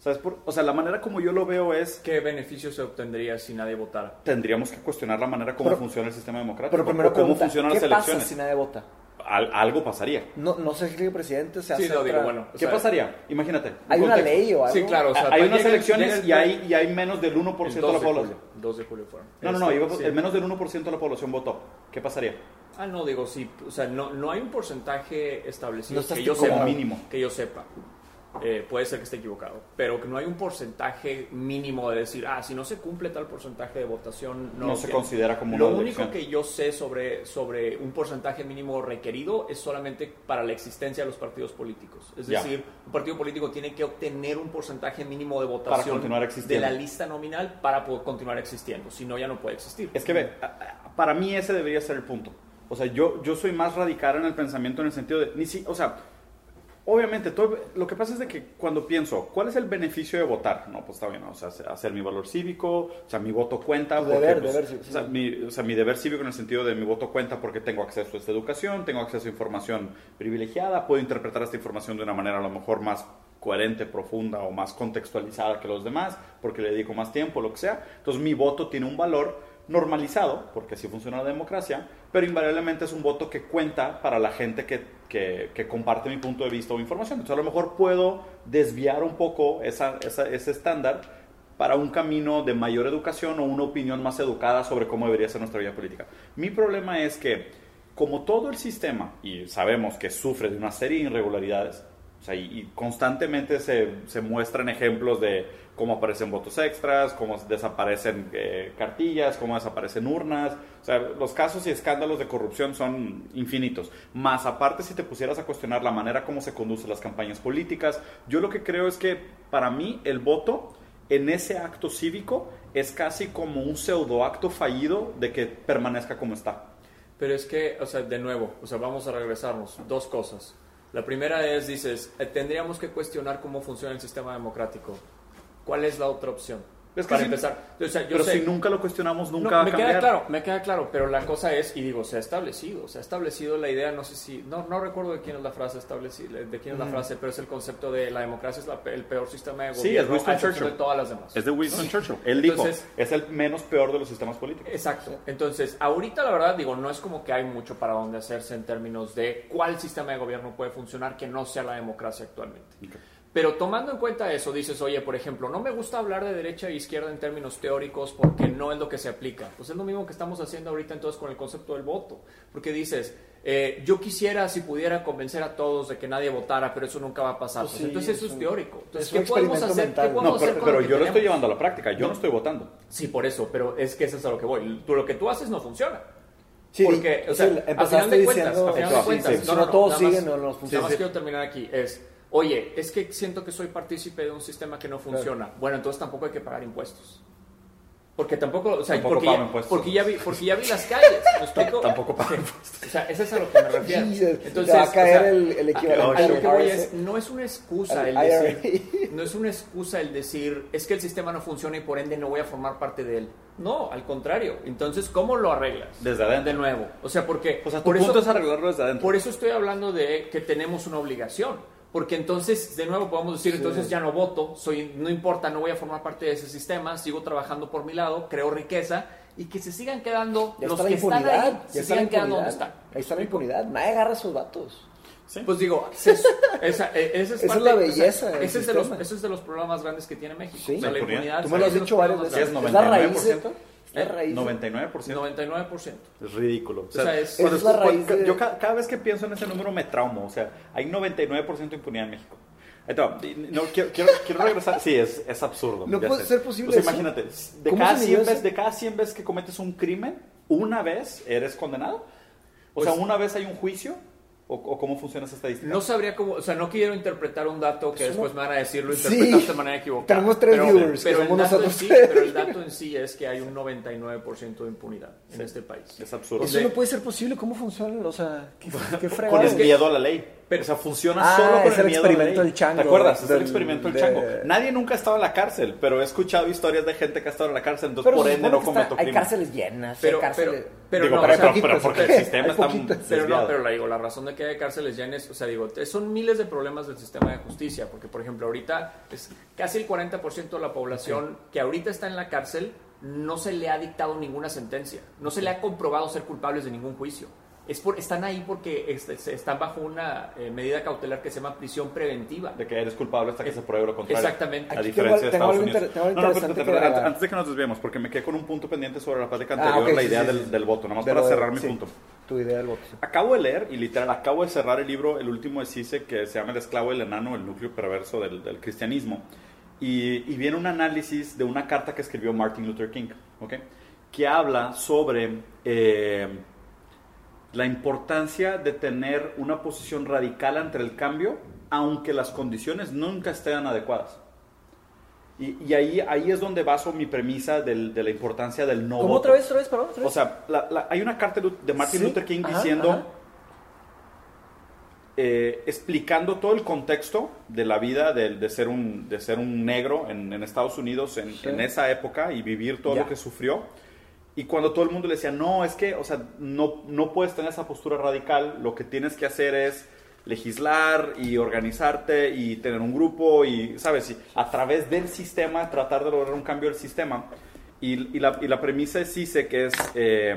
¿Sabes? Por- o sea, la manera como yo lo veo es ¿Qué beneficio se obtendría si nadie votara? tendríamos que cuestionar la manera como Pero- funciona el sistema democrático. Pero primero o cómo pregunta, funcionan ¿qué las pasa elecciones. si nadie vota? Al- algo pasaría. No, no se elige presidente, se Sí, hace no, otra- digo, bueno. o ¿Qué sea, pasaría? Imagínate. un ¿Hay una ley o algo? Sí, claro. O sea, hay unas el- elecciones el- y hay, y hay menos del 1% el de 2 la población. 2 de julio fueron. No, no, no, Este, iba- sí. el menos del 1% de la población votó. ¿Qué pasaría? Ah, no, digo, sí. O sea, no, no hay un porcentaje establecido No que yo como sepa. mínimo. Que yo sepa. Eh, puede ser que esté equivocado. Pero que no hay un porcentaje mínimo de decir, ah, si no se cumple tal porcentaje de votación, no, No se considera como Lo una único que yo sé sobre, sobre un porcentaje mínimo requerido es solamente para la existencia de los partidos políticos. Es decir, un partido político tiene que obtener un porcentaje mínimo de votación continuar de la lista nominal para poder continuar existiendo. Si no, ya no puede existir. Es que ve, para mí ese debería ser el punto. O sea, yo, yo soy más radical en el pensamiento en el sentido de, ni si, o sea, obviamente, todo, lo que pasa es de que cuando pienso, ¿cuál es el beneficio de votar? No, pues está bien, o sea, hacer- mi valor cívico, o sea, mi voto cuenta. Tu porque, deber, pues, deber cívico, o, sea, sí. mi, o sea, mi deber cívico en el sentido de mi voto cuenta porque tengo acceso a esta educación, tengo acceso a información privilegiada, puedo interpretar esta información de una manera a lo mejor más coherente, profunda o más contextualizada que los demás, porque le dedico más tiempo, lo que sea. Entonces mi voto tiene un valor normalizado, porque así funciona la democracia, pero invariablemente es un voto que cuenta para la gente que, que- comparte mi punto de vista o información. Entonces a lo mejor puedo desviar un poco esa- ese estándar para un camino de mayor educación o una opinión más educada sobre cómo debería ser nuestra vida política. Mi problema es que, como todo el sistema, y sabemos que sufre de una serie de irregularidades, o sea, y, y constantemente se, se muestran ejemplos de cómo aparecen votos extras, cómo desaparecen eh, cartillas, cómo desaparecen urnas. O sea, los casos y escándalos de corrupción son infinitos. Más aparte, si te pusieras a cuestionar la manera como se conducen las campañas políticas, yo lo que creo es que para mí el voto en ese acto cívico es casi como un pseudoacto fallido de que permanezca como está. Pero es que, o sea, de nuevo, o sea, vamos a regresarnos. Dos cosas. La primera es, dices, eh, tendríamos que cuestionar cómo funciona el sistema democrático. ¿Cuál es la otra opción? Es que Para si- empezar. O sea, yo Pero sé- si nunca lo cuestionamos, nunca no, va a me cambiar. queda claro, me queda claro, pero la cosa es, y digo, se ha establecido, se ha establecido la idea, no sé si, no, no recuerdo de quién es la frase establecida, de quién es la frase, pero es el concepto de la democracia es la pe- el peor sistema de Sí, gobierno, es Winston Churchill. de todas las demás. Es de Winston Churchill. Él Entonces- dijo, es el menos peor de los sistemas políticos. Exacto. Entonces, ahorita la verdad digo, no es como que hay mucho para donde hacerse en términos de cuál sistema de gobierno puede funcionar que no sea la democracia actualmente. Pero tomando en cuenta eso, dices, oye, por ejemplo, no me gusta hablar de derecha e izquierda en términos teóricos porque no es lo que se aplica. Pues es lo mismo que estamos haciendo ahorita entonces con el concepto del voto. Porque dices, eh, yo quisiera, si pudiera, convencer a todos de que nadie votara, pero eso nunca va a pasar. Pues Pues sí, entonces eso es un- teórico. Entonces, es ¿qué podemos hacer? ¿Qué podemos No, hacer pero, con pero lo que yo lo estoy tenemos? llevando a la práctica. Yo no, No. estoy votando. Sí, por eso, pero es que eso es a lo que voy. Tú, lo que tú haces no funciona. Sí, Porque, o sea, sí, a final de cuentas, diciendo- a final de cuentas, sí. Si no todos siguen, no nos funciona. Nada más quiero terminar aquí. Es, oye, es que siento que soy partícipe de un sistema que no funciona. Bueno, entonces tampoco hay que pagar impuestos. Porque tampoco, o sea, Tampoco porque, ya, impuestos. porque, ya vi, porque ya vi las calles. ¿me explico? Tampoco pago O sea, eso es a lo que me refiero. Jesus, te va a caer o sea, el- el equivalente A, lo que voy es, no es una excusa el decir, no es una excusa el decir, es que el sistema no funciona y por ende no voy a formar parte de él. No, al contrario. Entonces, ¿cómo lo arreglas? Desde adentro. De nuevo. O sea, porque O sea, tu por punto eso, es arreglarlo desde adentro. por eso estoy hablando de que tenemos una obligación. Porque entonces, de nuevo, podemos decir, entonces ya no voto, soy, no importa, no voy a formar parte de ese sistema, sigo trabajando por mi lado, creo riqueza y que se sigan quedando Ya los está que están ahí, ya se está la sigan quedando donde impunidad. están. Ahí está la impunidad. Nadie agarra a esos vatos. Pues digo, esa, esa, esa es, Esa es parte- la o sea, belleza del ese, es de los, ese es de los problemas más grandes que tiene México. Sí. O sea, la impunidad. Tú me lo has es de los dicho varias veces. ¿Es Es la raíz de- 99%? La raíz. 99%. 99%. Es ridículo. O sea, es- cuando es la escu- raíz cu- de- Yo ca- cada, vez que pienso en ese número me traumo. O sea, hay 99% de impunidad en México. Y No, quiero, quiero, quiero regresar. Sí, es, es absurdo. No puede sé. ser posible O sea, imagínate, de ¿Cómo cada, se 100 midió veces, de cada 100 veces que cometes un crimen, una vez eres condenado. O sea, Pues- una vez hay un juicio. ¿O, o cómo funciona esa estadística? No sabría cómo, o sea, no quiero interpretar un dato que después me van a decir lo Sí. interpretaste de manera equivocada. Tenemos tres pero, viewers, que pero el dato en sí, pero el dato en sí es que hay un 99% de impunidad en este país. Es absurdo. Eso no puede ser posible. ¿Cómo funciona? O sea, qué, qué Con miedo a la ley. Pero- o sea, funciona Ah, solo con es el el miedo experimento ley. del chango, ¿Te acuerdas? Es el experimento del de- chango. Nadie nunca ha estado en la cárcel, pero he escuchado historias de gente que ha estado en la cárcel, entonces Pero por ende no que está- cometo Hay crimen. cárceles llenas. Pero- hay cárceles... pero- pero Digo, no, pero, o sea, pero- pero porque el hay sistema está. Pero no, pero la digo, la razón de que haya cárceles llenas, o sea, digo, son miles de problemas del sistema de justicia, porque por ejemplo, ahorita es casi el 40% de la población que ahorita está en la cárcel no se le ha dictado ninguna sentencia, no se le ha comprobado ser culpables de ningún juicio. Es por, están ahí porque este, se- están bajo una eh, medida cautelar que se llama prisión preventiva. De que eres culpable hasta que se pruebe lo contrario. Exactamente. A Aquí diferencia de tengo Estados algo Unidos. No, no, pero- agregar. antes de que nos desviemos, porque me quedé con un punto pendiente sobre la plática Ah, anterior, ok, la sí, idea sí, del, sí. del voto, nomás De para de- cerrar mi sí, punto. Tu idea del voto. sí. Acabo de leer, y literal, acabo de cerrar el libro, el último de Cise, que se llama El esclavo y el enano, el núcleo perverso del, del cristianismo. Y, y viene un análisis de una carta que escribió Martin Luther King, ¿ok? Que habla sobre eh, la importancia de tener una posición radical ante el cambio, aunque las condiciones nunca estén adecuadas. Y, y ahí, ahí es donde baso mi premisa del- de la importancia del no ¿Cómo voto. otra vez, otra vez, perdón? otra O sea, la- la- hay una carta de Martin Sí, Luther King ajá, diciendo, ajá. eh, explicando todo el contexto de la vida de, de ser, un, de ser un negro en, en Estados Unidos en, Sí. en esa época y vivir todo Ya. lo que sufrió. Y cuando todo el mundo le decía, no, es que, o sea, no, no puedes tener esa postura radical, lo que tienes que hacer es legislar y organizarte y tener un grupo y, ¿sabes? Y a través del sistema tratar de lograr un cambio del sistema. Y, y la, y la premisa es sí sé que es, eh,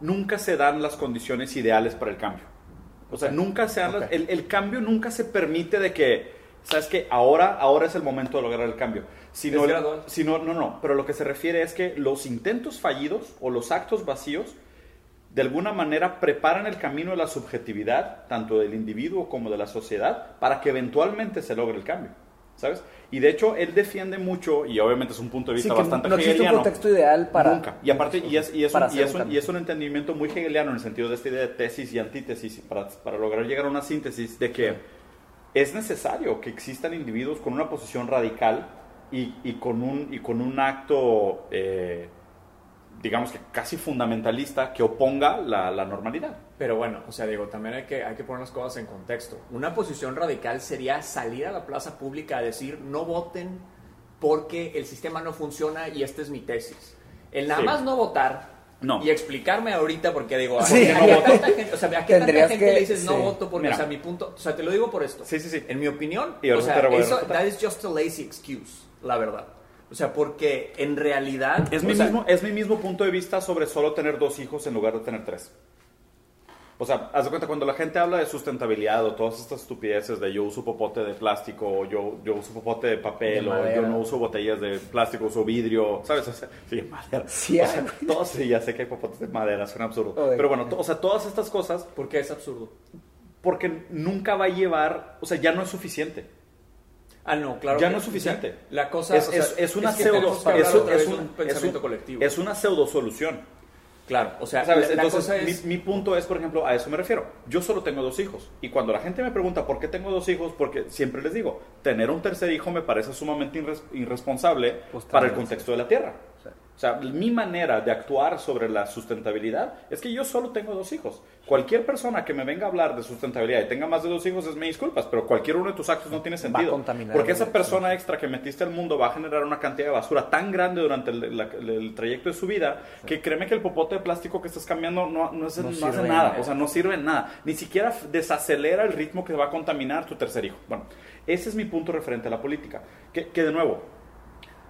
nunca se dan las condiciones ideales para el cambio. O sea, nunca se dan las- Ok. el, el cambio nunca se permite de que, ¿sabes que Ahora, ahora es el momento de lograr el cambio. Sino, Es gradual. sino, no, no, pero lo que se refiere es que los intentos fallidos o los actos vacíos de alguna manera preparan el camino de la subjetividad, tanto del individuo como de la sociedad, para que eventualmente se logre el cambio, ¿sabes? Y de hecho, él defiende mucho, y obviamente es un punto de vista bastante no existe un hegeliano. contexto ideal para... Nunca. Y aparte, y es, y es, un, y, es un un, cambio. y es un entendimiento muy hegeliano en el sentido de esta idea de tesis y antítesis, y para, para lograr llegar a una síntesis de que es necesario que existan individuos con una posición radical y, y con, un, y con un acto, eh, digamos que casi fundamentalista, que oponga la, la normalidad. Pero bueno, o sea, digo, también hay que, hay que poner las cosas en contexto. Una posición radical sería salir a la plaza pública a decir no voten porque el sistema no funciona y esta es mi tesis. El nada Sí. más no votar No. y explicarme ahorita porque digo, Sí. ¿a qué tanta gente, o sea, ¿a qué tanta Tendrías gente que- le dices no sí. voto porque, Mira. o sea, mi punto, o sea, te lo digo por esto. Sí, sí, sí. En mi opinión, Y o sea, eso, that is just a lazy excuse, la verdad. O sea, porque en realidad... Es mi, sea, mismo, es mi mismo punto de vista sobre solo tener dos hijos en lugar de tener tres. O sea, haz de cuenta, cuando la gente habla de sustentabilidad o todas estas estupideces de yo uso popote de plástico o yo, yo uso popote de papel De o yo no uso botellas de plástico, uso vidrio, ¿sabes? O sea, sí, madera. Sí, o sea, hay, todos, sí, ya sé que hay popotes de madera, suena absurdo. Oye. Pero bueno, o sea, todas estas cosas, ¿Por qué es absurdo? porque nunca va a llevar, o sea, ya no es suficiente. Ah, no, claro. Ya que- no es suficiente. La cosa es, o sea, es, es una que pseudo, es, un, un pensamiento es un- colectivo. es una pseudo solución. Claro, o sea, ¿Sabes? la, la Entonces, es... mi, mi punto es, por ejemplo, a eso me refiero. Yo solo tengo dos hijos. Y cuando la gente me pregunta por qué tengo dos hijos, porque siempre les digo, tener un tercer hijo me parece sumamente irres- irresponsable Pues para el contexto de la Tierra. O sea, mi manera de actuar sobre la sustentabilidad es que yo solo tengo dos hijos. Cualquier persona que me venga a hablar de sustentabilidad y tenga más de dos hijos es me disculpas, pero cualquier uno de tus actos no tiene sentido. contaminar porque esa persona extra que metiste al mundo va a generar una cantidad de basura tan grande durante el, la- el trayecto de su vida que créeme que el popote de plástico que estás cambiando no, no, hace, No no hace nada. O sea, no sirve en nada. Ni siquiera desacelera el ritmo que va a contaminar tu tercer hijo. Bueno, ese es mi punto referente a la política. Que, que de nuevo,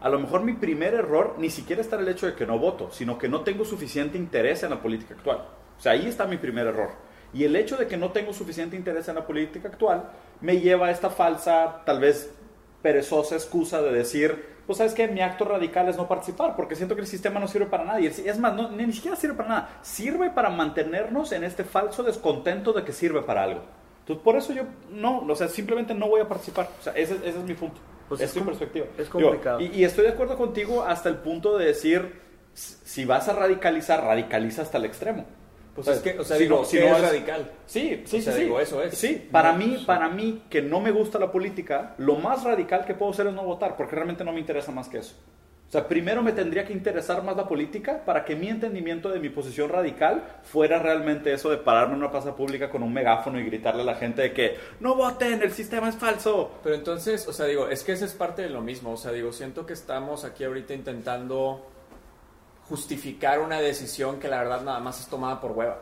a lo mejor mi primer error ni siquiera está el hecho de que no voto, sino que no tengo suficiente interés en la política actual. O sea, ahí está mi primer error. Y el hecho de que no tengo suficiente interés en la política actual me lleva a esta falsa, tal vez, perezosa excusa de decir, pues sabes que mi acto radical es no participar, porque siento que el sistema no sirve para nada. Y es más, no, ni siquiera sirve para nada. Sirve para mantenernos en este falso descontento de que sirve para algo. Entonces, por eso yo no, o sea, simplemente no voy a participar. O sea, ese es mi punto. Pues es, com- perspectiva. es complicado. Digo, y, y estoy de acuerdo contigo hasta el punto de decir, si vas a radicalizar, radicaliza hasta el extremo. Pues es que, o sea, si digo, no- si ¿qué no es es- radical? Sí, sí, O sea, sí, sí. digo, eso es. Sí, para No, mí, sí. para mí que no me gusta la política, lo más radical que puedo hacer es no votar, porque realmente no me interesa más que eso. O sea, primero me tendría que interesar más la política para que mi entendimiento de mi posición radical fuera realmente eso de pararme en una plaza pública con un megáfono y gritarle a la gente de que no voten, el sistema es falso. Pero entonces, o sea, digo, es que esa es parte de lo mismo. O sea, digo, siento que estamos aquí ahorita intentando justificar una decisión que la verdad nada más es tomada por hueva.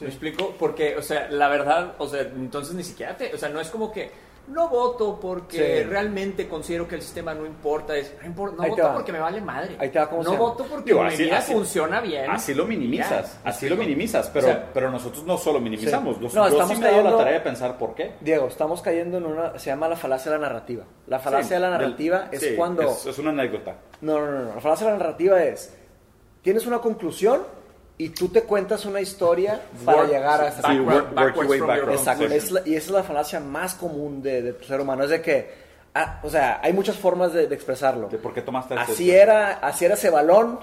¿Me explico? Porque, o sea, la verdad, o sea, entonces ni siquiera te, o sea, no es como que no voto porque Sí. realmente considero que el sistema no importa, es, no, importa, no voto porque me vale madre. Ahí te va, ¿cómo no voto porque Digo, mi así- vida así- funciona bien. Así lo minimizas, Ya, ¿me así lo minimizas, pero, O sea, pero nosotros no solo minimizamos, Sí. nos- No, yo sí estamos me he dado la cayendo- tarea de pensar por qué. Diego, estamos cayendo en una, se llama la falacia de la narrativa. La falacia Sí, de la del- narrativa es sí, cuando... Es, es una anécdota. No, no, no, no. La falacia de la narrativa es, tienes una conclusión y tú te cuentas una historia para Work- llegar a esa Exacto, Sí. es la- y esa es la falacia más común de, de ser humano, es de que, ah, o sea, hay muchas formas de, de expresarlo. ¿De por qué tomaste este- Así era, así era ese balón,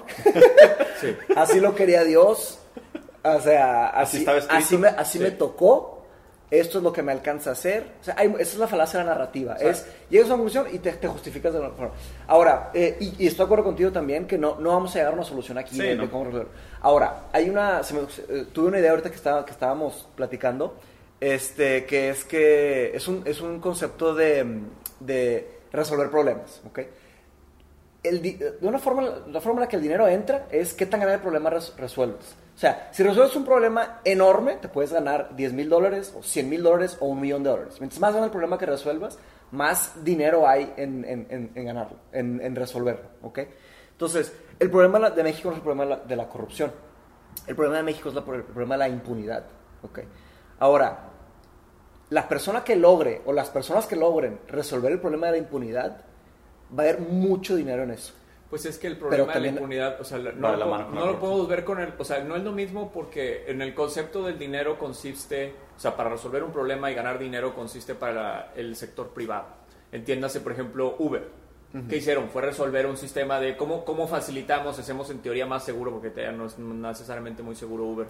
Sí. así lo quería Dios, o sea, Así así, estaba escrito. así, me, así Sí. me tocó, esto es lo que me alcanza a hacer, o sea, hay- esa es la falacia de la narrativa, sea, es, llegas a una conclusión y te, te justificas de alguna forma. Ahora, eh, y, y estoy de acuerdo contigo también que no, no vamos a llegar a una solución aquí Sí, de, de no. cómo resolverlo. Ahora, hay una, se me- eh, tuve una idea ahorita que, estaba, que estábamos platicando, este, que es que es un, es un concepto de, de resolver problemas, ¿ok? El de una forma, la forma en la que el dinero entra es qué tan grande el problema res- resuelves. O sea, si resuelves un problema enorme, te puedes ganar 10 mil dólares, o 100 mil dólares, o un millón de dólares. Mientras más grande el problema que resuelvas, más dinero hay en, en- en- ganarlo, en, resolverlo. Entonces, el problema de México no es el problema de la, corrupción. El problema de México es la- el problema de la impunidad. Ahora, la persona que logre, o las personas que logren resolver el problema de la impunidad, va a haber mucho dinero en eso. Pues es que el problema de la impunidad, o sea, no, lo, mano no lo podemos ver con el, o sea, no es lo mismo porque en el concepto del dinero consiste, o sea, para resolver un problema y ganar dinero consiste para el sector privado. Entiéndase, por ejemplo, Uber. ¿Qué hicieron? Fue resolver un sistema de cómo, cómo facilitamos, hacemos en teoría más seguro, porque todavía no es necesariamente muy seguro Uber,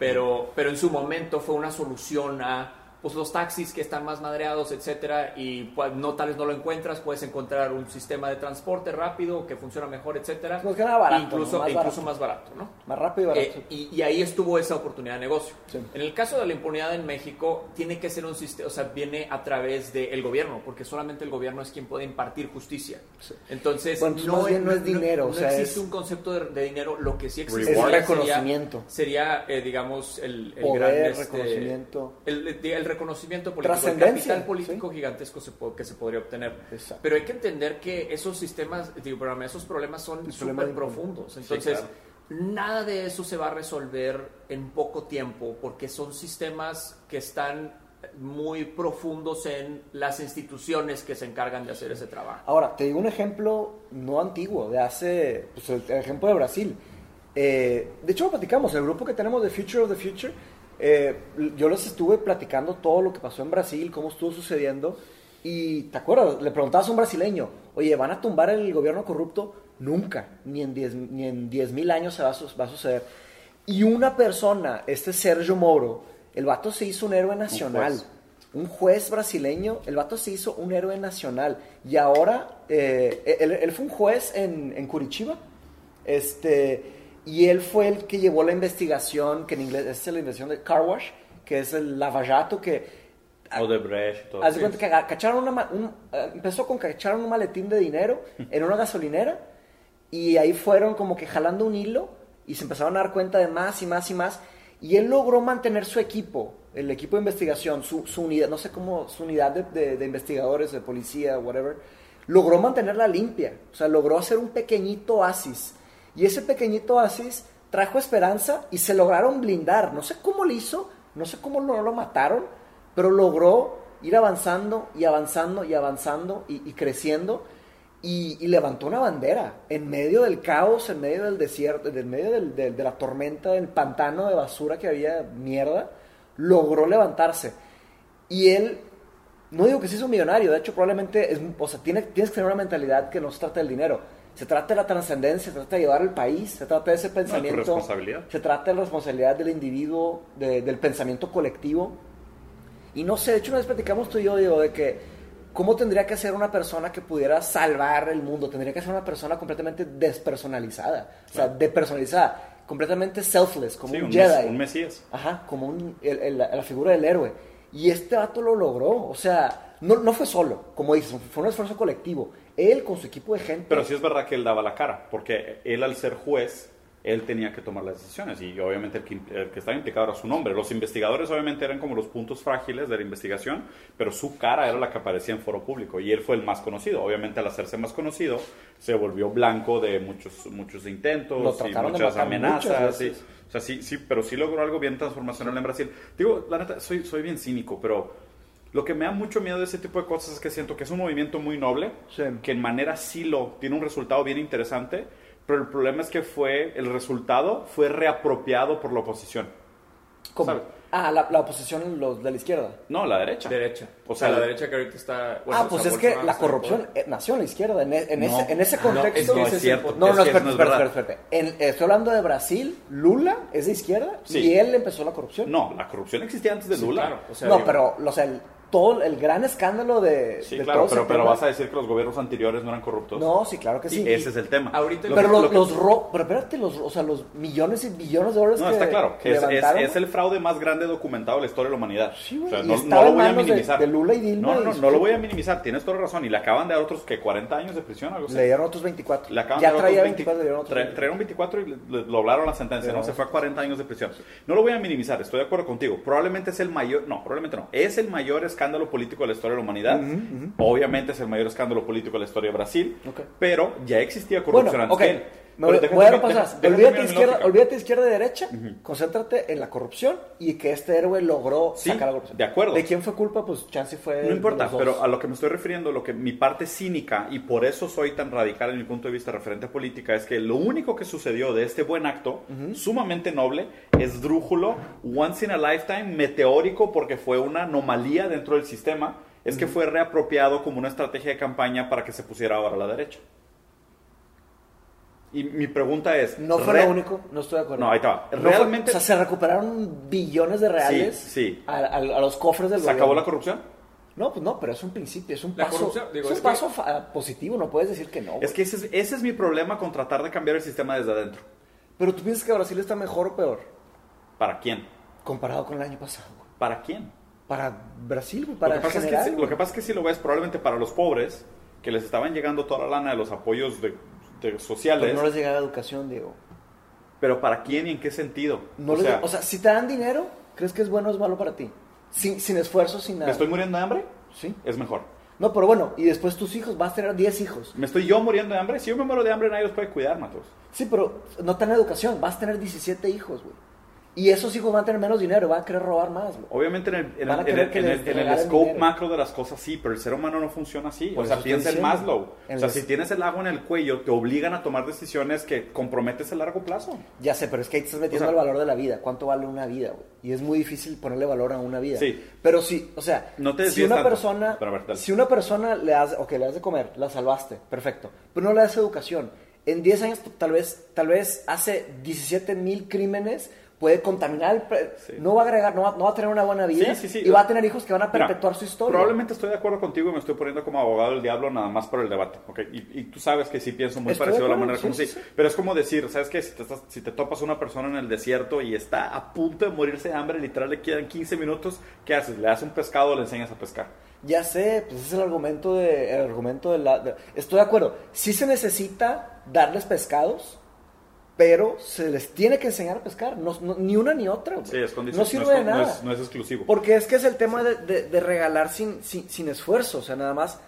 pero, pero en su momento fue una solución a pues, los taxis que están más madreados, etcétera, y pues, no tal vez no lo encuentras, puedes encontrar un sistema de transporte rápido que funciona mejor, etcétera. Pues barato, incluso, ¿no? Más incluso barato. más barato, ¿no? Más rápido y Eh, barato. y, y ahí estuvo esa oportunidad de negocio. Sí. En el caso de la impunidad en México, tiene que ser un sistema, o sea, viene a través del gobierno, porque solamente el gobierno es quien puede impartir justicia. Sí. Entonces, Bueno, entonces más bien no es dinero, no o sea, existe es- un concepto de, de dinero, lo que sí existe Es sería- reconocimiento. Sería, eh, digamos, el, el Poder, gran, este, reconocimiento. El, el reconocimiento político, el capital político gigantesco se que se podría obtener. Exacto. Pero hay que entender que esos sistemas, digo, esos problemas son súper profundos. Entonces, claro. nada de eso se va a resolver en poco tiempo porque son sistemas que están muy profundos en las instituciones que se encargan de hacer ese trabajo. Ahora, te digo un ejemplo no antiguo, de hace, pues el, el ejemplo de Brasil. Eh, de hecho, lo platicamos, el grupo que tenemos de Future of the Future, eh, yo les estuve platicando todo lo que pasó en Brasil, cómo estuvo sucediendo, y te acuerdas, le preguntabas a un brasileño, oye, ¿van a tumbar el gobierno corrupto? Nunca, ni en 10 ni en 10.000 años se va a, va a suceder. Y una persona, este Sergio Moro, el vato se hizo un héroe nacional juez. un juez brasileño, el vato se hizo un héroe nacional y ahora eh, él, él fue un juez en, en Curitiba este, y él fue el que llevó la investigación, que en inglés es la investigación de Car Wash, que es el lavallato que... Odebrecht y todo. Haz de cuenta que cacharon una un- eh, empezó con que cacharon un maletín de dinero en una gasolinera y ahí fueron como que jalando un hilo y se empezaron a dar cuenta de más y más y más. Y él logró mantener su equipo, el equipo de investigación, su, su unidad, no sé cómo, su unidad de, de- de investigadores, de policía, whatever, logró mantenerla limpia, o sea, logró hacer un pequeñito oasis y ese pequeñito oasis trajo esperanza y se lograron blindar, no sé cómo lo hizo, no sé cómo no lo mataron, pero logró ir avanzando y avanzando y avanzando y, creciendo. Y, levantó una bandera en medio del caos, en medio del desierto, en medio de la tormenta, del pantano de basura que había, mierda, logró levantarse. Y él, no digo que se hizo millonario, de hecho probablemente, es, o sea, tiene, tienes que tener una mentalidad que no se trata del dinero, se trata de la trascendencia, se trata de llevar al país, se trata de ese pensamiento, responsabilidad. se trata de la responsabilidad del individuo, de- del pensamiento colectivo. Y no sé, de hecho una vez platicamos tú y yo, digo, de que cómo tendría que ser una persona que pudiera salvar el mundo, tendría que ser una persona completamente despersonalizada, o sea, depersonalizada, completamente selfless, como Sí, un, un, Jedi. mes- un mesías. Ajá, como un- el- el- la figura del héroe. Y este vato lo logró. O sea, no, no fue solo, como dices, fue un esfuerzo colectivo. Él con su equipo de gente. Pero sí es verdad que él daba la cara, porque él al ser juez, él tenía que tomar las decisiones y obviamente el que, el que estaba implicado era su nombre. Los investigadores obviamente eran como los puntos frágiles de la investigación, pero su cara era la que aparecía en foro público y él fue el más conocido. Obviamente al hacerse más conocido, se volvió blanco de muchos, muchos intentos y muchas amenazas. muchas. O sea, sí, sí, pero sí logró algo bien transformacional en Brasil. Digo, la neta, soy, soy bien cínico, pero lo que me da mucho miedo de ese tipo de cosas es que siento que es un movimiento muy noble, Sí. que en manera sí lo tiene un resultado bien interesante, pero el problema es que fue el resultado fue reapropiado por la oposición. ¿Cómo? ¿sabes? Ah, la, la oposición los de la izquierda. No, la derecha. Derecha. O O sea, la derecha que ahorita está. bueno, ah, o pues sea, es que Bolsonaro la está en corrupción poder. eh, nació en la izquierda. En, e- en No, ese, en ese no, contexto. que no ese es cierto. No, no, Es que espérate, no es espérate, verdad. espérate, espérate. En- estoy hablando de Brasil. Lula es de izquierda Sí. y él empezó la corrupción. No, la corrupción existía antes de Sí, Lula. claro, o sea, no, digo, pero o sea, el, todo el gran escándalo de. Sí, de claro, todo pero, pero vas a decir que los gobiernos anteriores no eran corruptos. No, sí, claro que sí. Y ese es el tema. Ahorita Lo pero los, lo que- los ro- pero espérate, los, o sea, los millones y billones de dólares No, que está claro. que es, es- levantaron, es el fraude más grande documentado de la historia de la humanidad. Sí, güey, O sea, y no, lo voy a de- minimizar. de Lula y Dilma No, no, no, lo voy a minimizar. Tienes toda la razón. Y le acaban de dar otros que 40 años de prisión o algo así. le dieron otros 24. Le acaban ya de dar traía otros 24, le dieron otros tra- 24. trajeron 24 y le, le doblaron la sentencia, ¿no? Se fue a 40 años de prisión. No lo voy a minimizar, estoy de acuerdo contigo. Probablemente es el mayor, no, probablemente no. Es el mayor escándalo político de la historia de la humanidad. Obviamente es el mayor escándalo político de la historia de Brasil. Pero ya existía Bueno, corrupción antes que él. Voy, a repasar. olvídate, izquierda, olvídate izquierda y derecha. Concéntrate en la corrupción y que este héroe logró Sí, sacar la corrupción. de acuerdo. ¿De quién fue culpa? Pues Chance fue. No importa, pero a lo que me estoy refiriendo, lo que mi parte cínica, y por eso soy tan radical en mi punto de vista referente a política, es que lo único que sucedió de este buen acto, sumamente noble, esdrújulo, once in a lifetime, meteórico, porque fue una anomalía dentro del sistema, es que fue reapropiado como una estrategia de campaña para que se pusiera ahora a la derecha. Y mi pregunta es... No fue lo único, no estoy de acuerdo. No, ahí. No fue- Realmente- o sea, se recuperaron billones de reales Sí, sí. A, a- a los cofres del ¿Se acabó la corrupción? No, pues no, pero es un principio, es un La paso, digo, es un es paso positivo, no puedes decir que no. Es que ese es, ese es mi problema con tratar de cambiar el sistema desde adentro. Pero tú piensas que Brasil está mejor o peor ¿Para quién? comparado con el año pasado. ¿Para quién? Para Brasil, para lo, que pasa es que, general, güey. lo que pasa es que si lo ves probablemente para los pobres, que les estaban llegando toda la lana de los apoyos de, de sociales, Pero no les llega la educación, Diego. pero ¿para quién y en qué sentido? No o, les- sea, o sea, si te dan dinero, ¿crees que es bueno o es malo para ti? Sin, sin esfuerzo, sin nada. ¿me estoy muriendo de hambre? Sí. Es mejor. No, pero bueno, y después tus hijos, vas a tener 10 hijos. ¿Me estoy yo muriendo de hambre? Si yo me muero de hambre, nadie los puede cuidar, Matos. Sí, pero no te dan educación, vas a tener 17 hijos, güey. Y esos hijos van a tener menos dinero, van a querer robar más. Obviamente en el, en en en scope macro de las cosas sí, pero el ser humano no funciona así. Por o sea, piensa en. Maslow. O sea, si tienes el agua en el cuello, te obligan a tomar decisiones que comprometes a largo plazo. Ya sé, pero es que ahí te estás metiendo O sea- el valor de la vida. ¿Cuánto vale una vida? Y es muy difícil ponerle valor a una vida. Sí. Pero sí, o sea, No te si una tanto. persona, ver, si una persona le das, le das de comer, la salvaste, perfecto, pero no le das educación. En 10 años tal vez, tal vez hace 17 mil crímenes, puede contaminar, Sí. no va a agregar, no va, no va a tener una buena vida Sí, sí, sí. y va a tener hijos que van a Mira, perpetuar su historia. Probablemente estoy de acuerdo contigo y me estoy poniendo como abogado del diablo nada más por el debate. ¿ok? Y, y tú sabes que sí pienso muy Estoy parecido a la manera como sí. Pero es como decir, ¿sabes qué? Si te, estás- si te topas una persona en el desierto y está a punto de morirse de hambre, literal le quedan 15 minutos, ¿qué haces? ¿Le das un pescado o le enseñas a pescar? Ya sé, pues es el argumento de, el argumento de la... de- estoy de acuerdo. Sí se necesita darles pescados, pero se les tiene que enseñar a pescar. No, no- ni una ni otra. Sí, es. No sirve es, de nada. es- no es exclusivo. Porque es que es el tema de, de- de regalar sin, sin, sin esfuerzo. O sea, nada más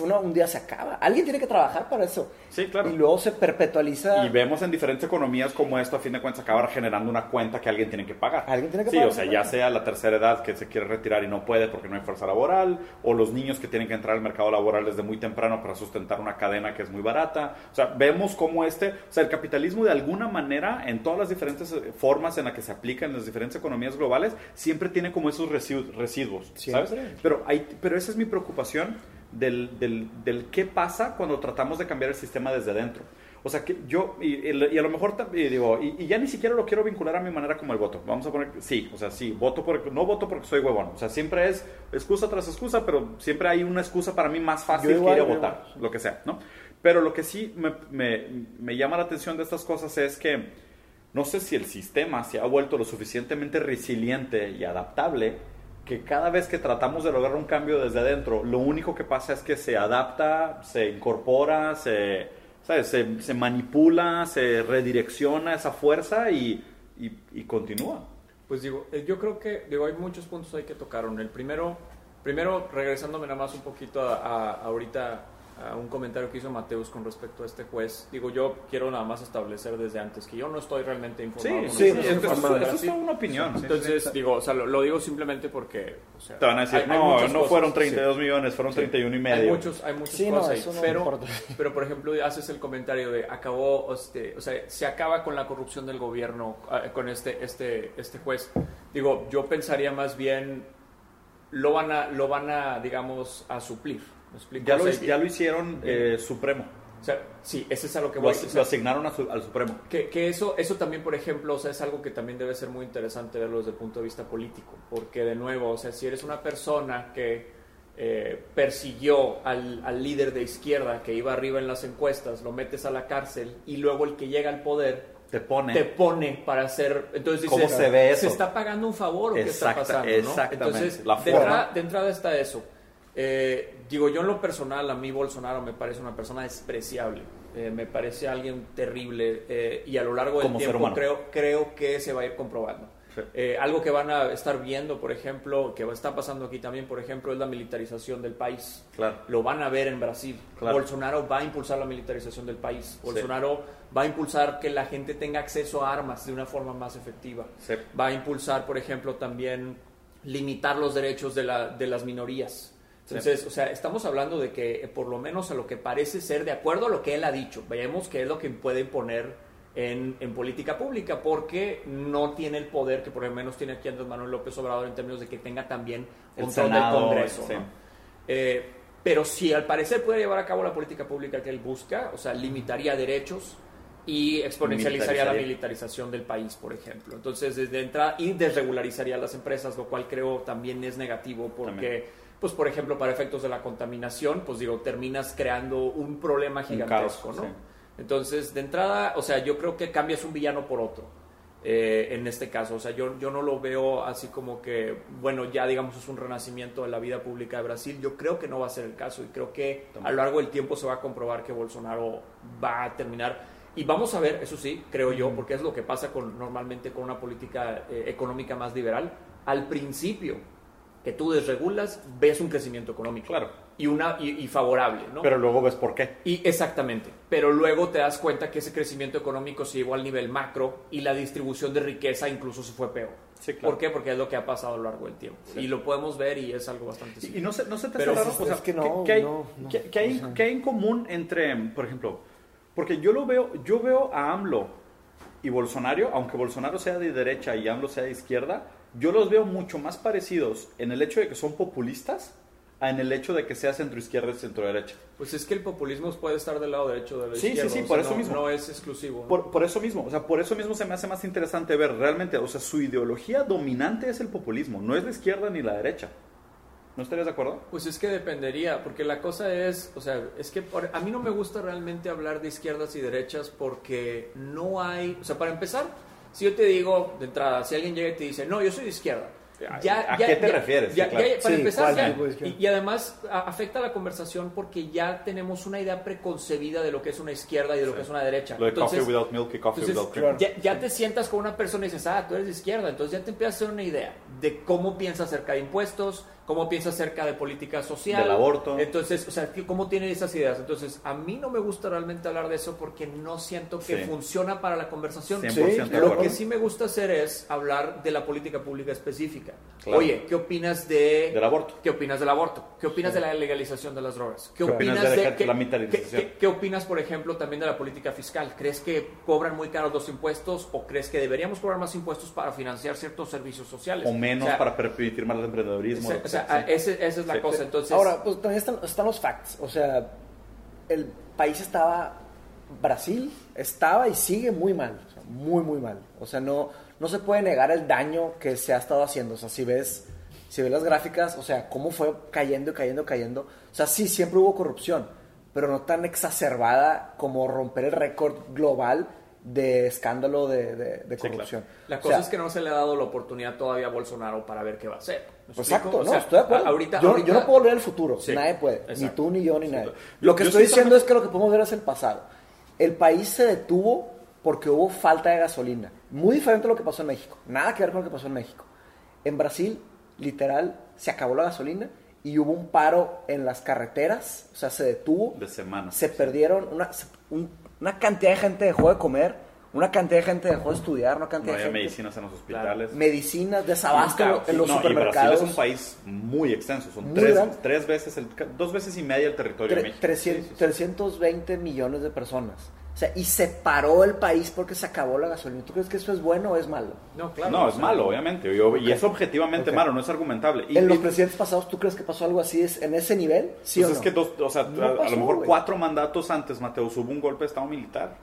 uno un día se acaba. Alguien tiene que trabajar para eso. Sí, claro. Y luego se perpetualiza. Y vemos en diferentes economías como esto, a fin de cuentas, acaba generando una cuenta que alguien tiene que pagar. Alguien tiene que sí, pagar o sea, ya sea la tercera edad que se quiere retirar y no puede porque no hay fuerza laboral, o los niños que tienen que entrar al mercado laboral desde muy temprano para sustentar una cadena que es muy barata. O sea, vemos cómo este, o sea, el capitalismo de alguna manera, en todas las diferentes eh, formas en las que se aplica en las diferentes economías globales, siempre tiene como esos residu- residuos, ¿sabes? Siempre. Pero, hay, pero esa es mi preocupación del, del, del qué pasa cuando tratamos de cambiar el sistema desde dentro. O sea, que yo, y, a lo mejor, y digo, y, y ya ni siquiera lo quiero vincular a mi manera como el voto. Vamos a poner, sí, o sea, sí, voto por, no voto porque soy huevón. O sea, siempre es excusa tras excusa, pero siempre hay una excusa para mí más fácil Yo igual, que ir a votar, lo que sea, ¿no? Pero lo que sí me, me, me llama la atención de estas cosas es que no sé si el sistema se ha vuelto lo suficientemente resiliente y adaptable que cada vez que tratamos de lograr un cambio desde adentro, lo único que pasa es que se adapta, se incorpora, se, ¿sabes? se, se manipula, se redirecciona esa fuerza y, y, y continúa. Pues digo, eh, yo creo que digo, hay muchos puntos ahí que tocaron. El primero, primero regresándome nada más un poquito a, a- ahorita a un comentario que hizo Mateus con respecto a este juez. Digo, yo quiero nada más establecer desde antes que yo no estoy realmente informado. sí, sí, esto- Eso es toda una opinión. sí, sí, Entonces, sí. digo, o sea, lo, lo digo simplemente porque... o sea, te van a decir, hay- hay no, muchas no cosas, fueron sí. 32 millones, fueron 31 y medio. Hay muchos, hay muchas Sí, no, cosas ahí, eso no pero, pero por ejemplo haces el comentario de acabó, este, o sea, se acaba con la corrupción del gobierno eh, con este, este, este juez. Digo, yo pensaría más bien lo van a, lo van a, digamos, a suplir. Ya lo, ya lo hicieron eh, Supremo. o sea, sí, ese es a lo que Lo, voy. as- o sea, lo asignaron a su- al Supremo. que, que eso, eso también, por ejemplo, o sea, es algo que también debe ser muy interesante verlo desde el punto de vista político, porque de nuevo, o sea, si eres una persona que eh, persiguió al, al líder de izquierda que iba arriba en las encuestas, lo metes a la cárcel y luego el que llega al poder Te pone. te pone para hacer, entonces ¿Cómo se ve eso? está pagando un favor o qué está Exacta- pasando, ¿no? Entonces, La de, forma. entrada, de entrada está eso. Eh, digo, yo en lo personal, a mí Bolsonaro me parece una persona despreciable. Eh, me parece alguien terrible eh, y a lo largo del Como tiempo creo, creo que se va a ir comprobando. Sí. Eh, algo que van a estar viendo, por ejemplo, que está pasando aquí también, por ejemplo, es la militarización del país. Claro. Lo van a ver en Brasil. Claro. Bolsonaro va a impulsar la militarización del país. Bolsonaro va a impulsar que la gente tenga acceso a armas de una forma más efectiva. Sí. Va a impulsar, por ejemplo, también limitar los derechos de, la- de las minorías. Entonces, o sea, estamos hablando de que eh, por lo menos a lo que parece ser de acuerdo a lo que él ha dicho, veamos qué es lo que puede imponer en, en política pública, porque no tiene el poder que por lo menos tiene aquí Andrés Manuel López Obrador en términos de que tenga también El control Senado, del Congreso. sí. ¿no? Eh, pero si al parecer puede llevar a cabo la política pública que él busca, o sea, limitaría derechos y exponencializaría la militarización del país, por ejemplo. Entonces, desde entrada, y desregularizaría las empresas, lo cual creo también es negativo porque, También. Pues, por ejemplo, para efectos de la contaminación, pues digo, terminas creando un problema gigantesco, caos, ¿no? sí. Entonces, de entrada, o sea, yo creo que cambias un villano por otro. eh, en este caso, o sea, yo, yo no lo veo así como que, bueno, ya digamos es un renacimiento de la vida pública de Brasil. Yo creo que no va a ser el caso y creo que a lo largo del tiempo se va a comprobar que Bolsonaro va a terminar. Y vamos a ver, eso sí, creo yo, porque es lo que pasa con, normalmente con una política eh, económica más liberal. Al principio que tú desregulas, ves un crecimiento económico. Claro. Y, una, y, y favorable, ¿no? Pero luego ves por qué. Y exactamente, pero luego te das cuenta que ese crecimiento económico se llevó al nivel macro y la distribución de riqueza incluso se fue peor. Sí, claro. ¿Por qué? Porque es lo que ha pasado a lo largo del tiempo. Sí. Y lo podemos ver y es algo bastante Y, simple. y no se, no se te Pero hace raro, es- o sea, es que no, ¿qué, hay, no, no, qué- qué hay, o sea. qué hay en común entre, por ejemplo, porque yo lo veo, yo veo a AMLO y Bolsonaro, aunque Bolsonaro sea de derecha y AMLO sea de izquierda, yo los veo mucho más parecidos en el hecho de que son populistas a en el hecho de que sea centro izquierda y centro derecha. Pues es que el populismo puede estar del lado derecho o de la Sí, sí, izquierda. sí, o sea, por eso no- mismo. No es exclusivo. ¿no? Por, por eso mismo, o sea, por eso mismo se me hace más interesante ver realmente, o sea, su ideología dominante es el populismo, no es la izquierda ni la derecha. ¿No estarías de acuerdo? Pues es que dependería, porque la cosa es, o sea, es que por- a mí no me gusta realmente hablar de izquierdas y derechas porque no hay, o sea, para empezar, si yo te digo de entrada, si alguien llega y te dice, no, yo soy de izquierda. ¿A- qué te refieres? Sí, claro. para Sí, empezar, y, y además a- afecta la conversación porque ya tenemos una idea preconcebida de lo que es una izquierda y de lo Sí. que es una derecha. Lo de Entonces, coffee without milk y coffee entonces, without cream. ya, te sientas con una persona y dices, ah, tú eres de izquierda, entonces ya te empiezas a hacer una idea de cómo piensa acerca de impuestos, cómo piensa acerca de política social. Del aborto. Entonces, o sea, ¿cómo tiene esas ideas? Entonces, a mí no me gusta realmente hablar de eso porque no siento que Sí. funciona para la conversación. 100% de Lo que sí me gusta hacer es hablar de la política pública específica. Claro. Oye, ¿qué opinas de Del aborto. ¿Qué opinas del aborto? ¿Qué opinas de la legalización de las drogas? ¿Qué ¿Qué opinas de dejar qué- la militarización? qué- qué- qué opinas, por ejemplo, también de la política fiscal? ¿Crees que cobran muy caros los impuestos o crees que deberíamos cobrar más impuestos para financiar ciertos servicios sociales? O menos O sea, para permitir más el emprendedorismo. o sea, que sea, sea, sí. ese- esa es la Sí. cosa. Entonces, Ahora, pues también están, están los facts. O sea, el país estaba, Brasil estaba y sigue muy mal. o sea, muy, muy mal. O sea, no, no se puede negar el daño que se ha estado haciendo. O sea, si ves, si ves las gráficas, o sea, cómo fue cayendo y cayendo y cayendo. O sea, sí, siempre hubo corrupción, pero no tan exacerbada como romper el récord global de escándalo de, de- de claro. corrupción. la O cosa sea, es que no se le ha dado la oportunidad todavía a Bolsonaro para ver qué va a hacer. ¿Me Pues exacto, O no, sea, estoy de acuerdo. Ahorita, yo, ahorita- yo no puedo leer el futuro, Sí, nadie puede, ni exacto. tú, ni yo, ni nadie. Lo que yo estoy sí diciendo también- es que lo que podemos ver es el pasado. El país se detuvo porque hubo falta de gasolina. Muy diferente a lo que pasó en México. Nada que ver con lo que pasó en México. En Brasil, literal, se acabó la gasolina y hubo un paro en las carreteras, o sea, se detuvo De semanas. se perdieron una, una cantidad de gente dejó de comer, una cantidad de gente dejó de estudiar, una No cantidad de había gente medicinas en los hospitales. medicinas, desabasto en los No, y supermercados. Brasil es un país muy extenso. Son Muy tres, tres veces, el, dos veces y media el territorio de Tre- México. 300 Sí, sí, sí. 320 millones de personas. O sea, y se paró el país porque se acabó la gasolina. ¿Tú crees que eso es bueno o es malo? No, claro. no, es sea, malo, obviamente. Yo- Y es objetivamente malo, no es argumentable. Y, en los y- presidentes pasados, ¿tú crees que pasó algo así es- en ese nivel? ¿Sí pues o es no? que dos, o sea, No a, lo mejor cuatro mandatos antes, Mateo, hubo un golpe de Estado militar.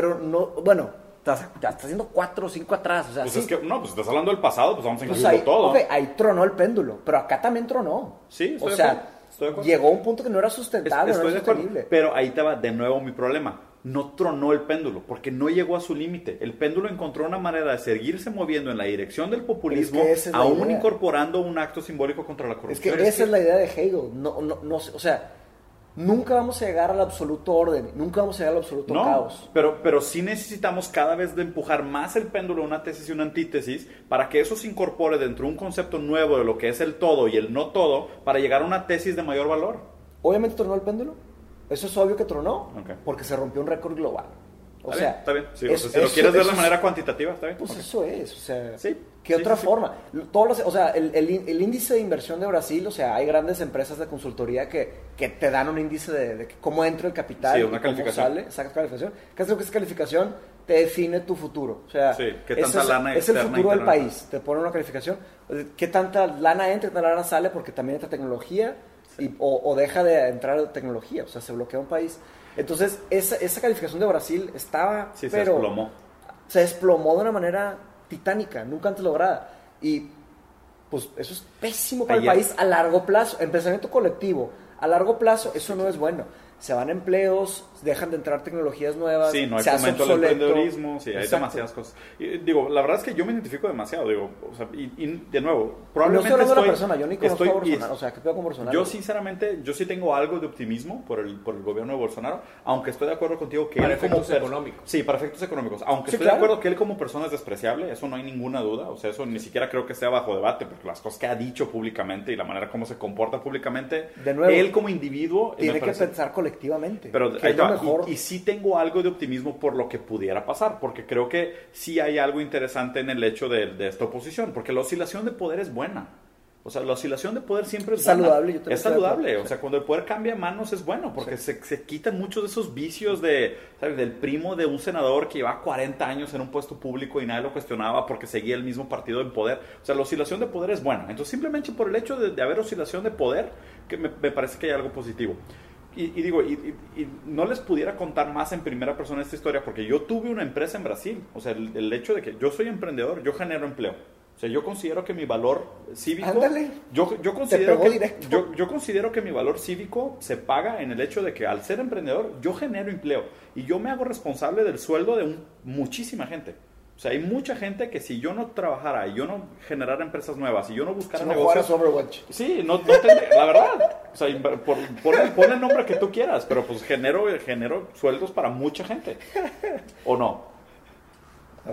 Pero no, bueno, estás- ya está haciendo cuatro o cinco atrás. O sea, Pues sí. es que, no, pues estás hablando del pasado, pues vamos a Pues incluirlo ahí, todo. ok, ahí tronó el péndulo, pero acá también tronó. Sí, estoy O de sea, acuerdo, estoy de acuerdo. llegó a un punto que no era Es- sustentable, Estoy no de era acuerdo. sostenible. Pero ahí va de nuevo mi problema. No tronó el péndulo, porque no llegó a su límite. El péndulo encontró una manera de seguirse moviendo en la dirección del populismo, Es que es aún idea. incorporando un acto simbólico contra la Es corrupción. que esa es la idea de Hegel. No, no, no, o sea, nunca vamos a llegar al absoluto orden, nunca vamos a llegar al absoluto No, caos. pero, pero sí necesitamos cada vez de empujar más el péndulo, una tesis y una antítesis, para que eso se incorpore dentro de un concepto nuevo de lo que es el todo y el no todo, para llegar a una tesis de mayor valor. Obviamente tronó el péndulo. Eso es obvio que tronó, porque se rompió un récord global. O Está sea, bien, está bien. Sí, o es- sea, si lo eso- quieres ver de manera cuantitativa, está bien. Pues Ok. eso es, o sea, Sí, ¿qué sí, otra sí, forma? Todos los- o sea, el, el el índice de inversión de Brasil, o sea, hay grandes empresas de consultoría que, que te dan un índice de, de cómo entra el capital Sí, y una cómo calificación. sale, sacas calificación. ¿Qué es lo que es calificación? Te define tu futuro. O sea, Sí, qué tanta es, lana es el futuro del país. Te pone una calificación. ¿Qué tanta lana entra, qué tanta lana sale? Porque también entra tecnología y- o, o deja de entrar tecnología. O sea, se bloquea un país. Entonces, esa, esa calificación de Brasil estaba, Sí, se pero desplomó. se desplomó de una manera titánica, nunca antes lograda. Y pues eso es pésimo para Ayer- el país a largo plazo. En pensamiento colectivo, a largo plazo eso no es bueno. Se van empleos, dejan de entrar tecnologías nuevas. Sí, no hay se hace fomento al emprendedorismo, sí, hay Exacto. demasiadas cosas. Y, digo, la verdad es que yo me identifico demasiado, digo, o sea, y, y de nuevo, No probablemente estoy hablando de la estoy- persona, yo ni conozco estoy- a Bolsonaro. y- O sea, ¿qué pedo con Bolsonaro? Yo sinceramente, yo sí tengo algo de optimismo por el, por el gobierno de Bolsonaro, aunque estoy de acuerdo contigo que Para él como efectos per- económicos. Sí, para efectos económicos. Aunque Sí, estoy claro. de acuerdo que él como persona es despreciable, eso no hay ninguna duda, o sea, eso ni siquiera creo que esté bajo debate, porque las cosas que ha dicho públicamente y la manera como se comporta públicamente, De nuevo, él como individuo Tiene que parece- pensar colectivamente. pero ahí mejor. Y, y sí tengo algo de optimismo por lo que pudiera pasar, porque creo que sí hay algo interesante en el hecho de, de esta oposición, porque la oscilación de poder es buena. O sea, la oscilación de poder siempre es buena. Saludable, yo Es saludable. O sí. sea, cuando el poder cambia manos es bueno, porque se, se quitan muchos de esos vicios de, ¿sabes? del primo de un senador que lleva 40 años en un puesto público y nadie lo cuestionaba porque seguía el mismo partido en poder. O sea, la oscilación de poder es buena. Entonces, simplemente por el hecho de, de haber oscilación de poder, que me, me parece que hay algo positivo. Y, y digo, y, y- no les pudiera contar más en primera persona esta historia porque yo tuve una empresa en Brasil. O sea, el, el hecho de que yo soy emprendedor, yo genero empleo. O sea, yo considero que mi valor cívico... Ándale. Yo, yo, considero que, yo considero que mi valor cívico se paga en el hecho de que al ser emprendedor yo genero empleo y yo me hago responsable del sueldo de un- muchísima gente. O sea, hay mucha gente que si yo no trabajara y yo no generara empresas nuevas y yo no buscara Si no negocios... jugaras Overwatch. Sí, no, no tendría- la verdad. O sea, por- pon, pon el nombre que tú quieras, pero pues genero, genero sueldos para mucha gente. ¿O no?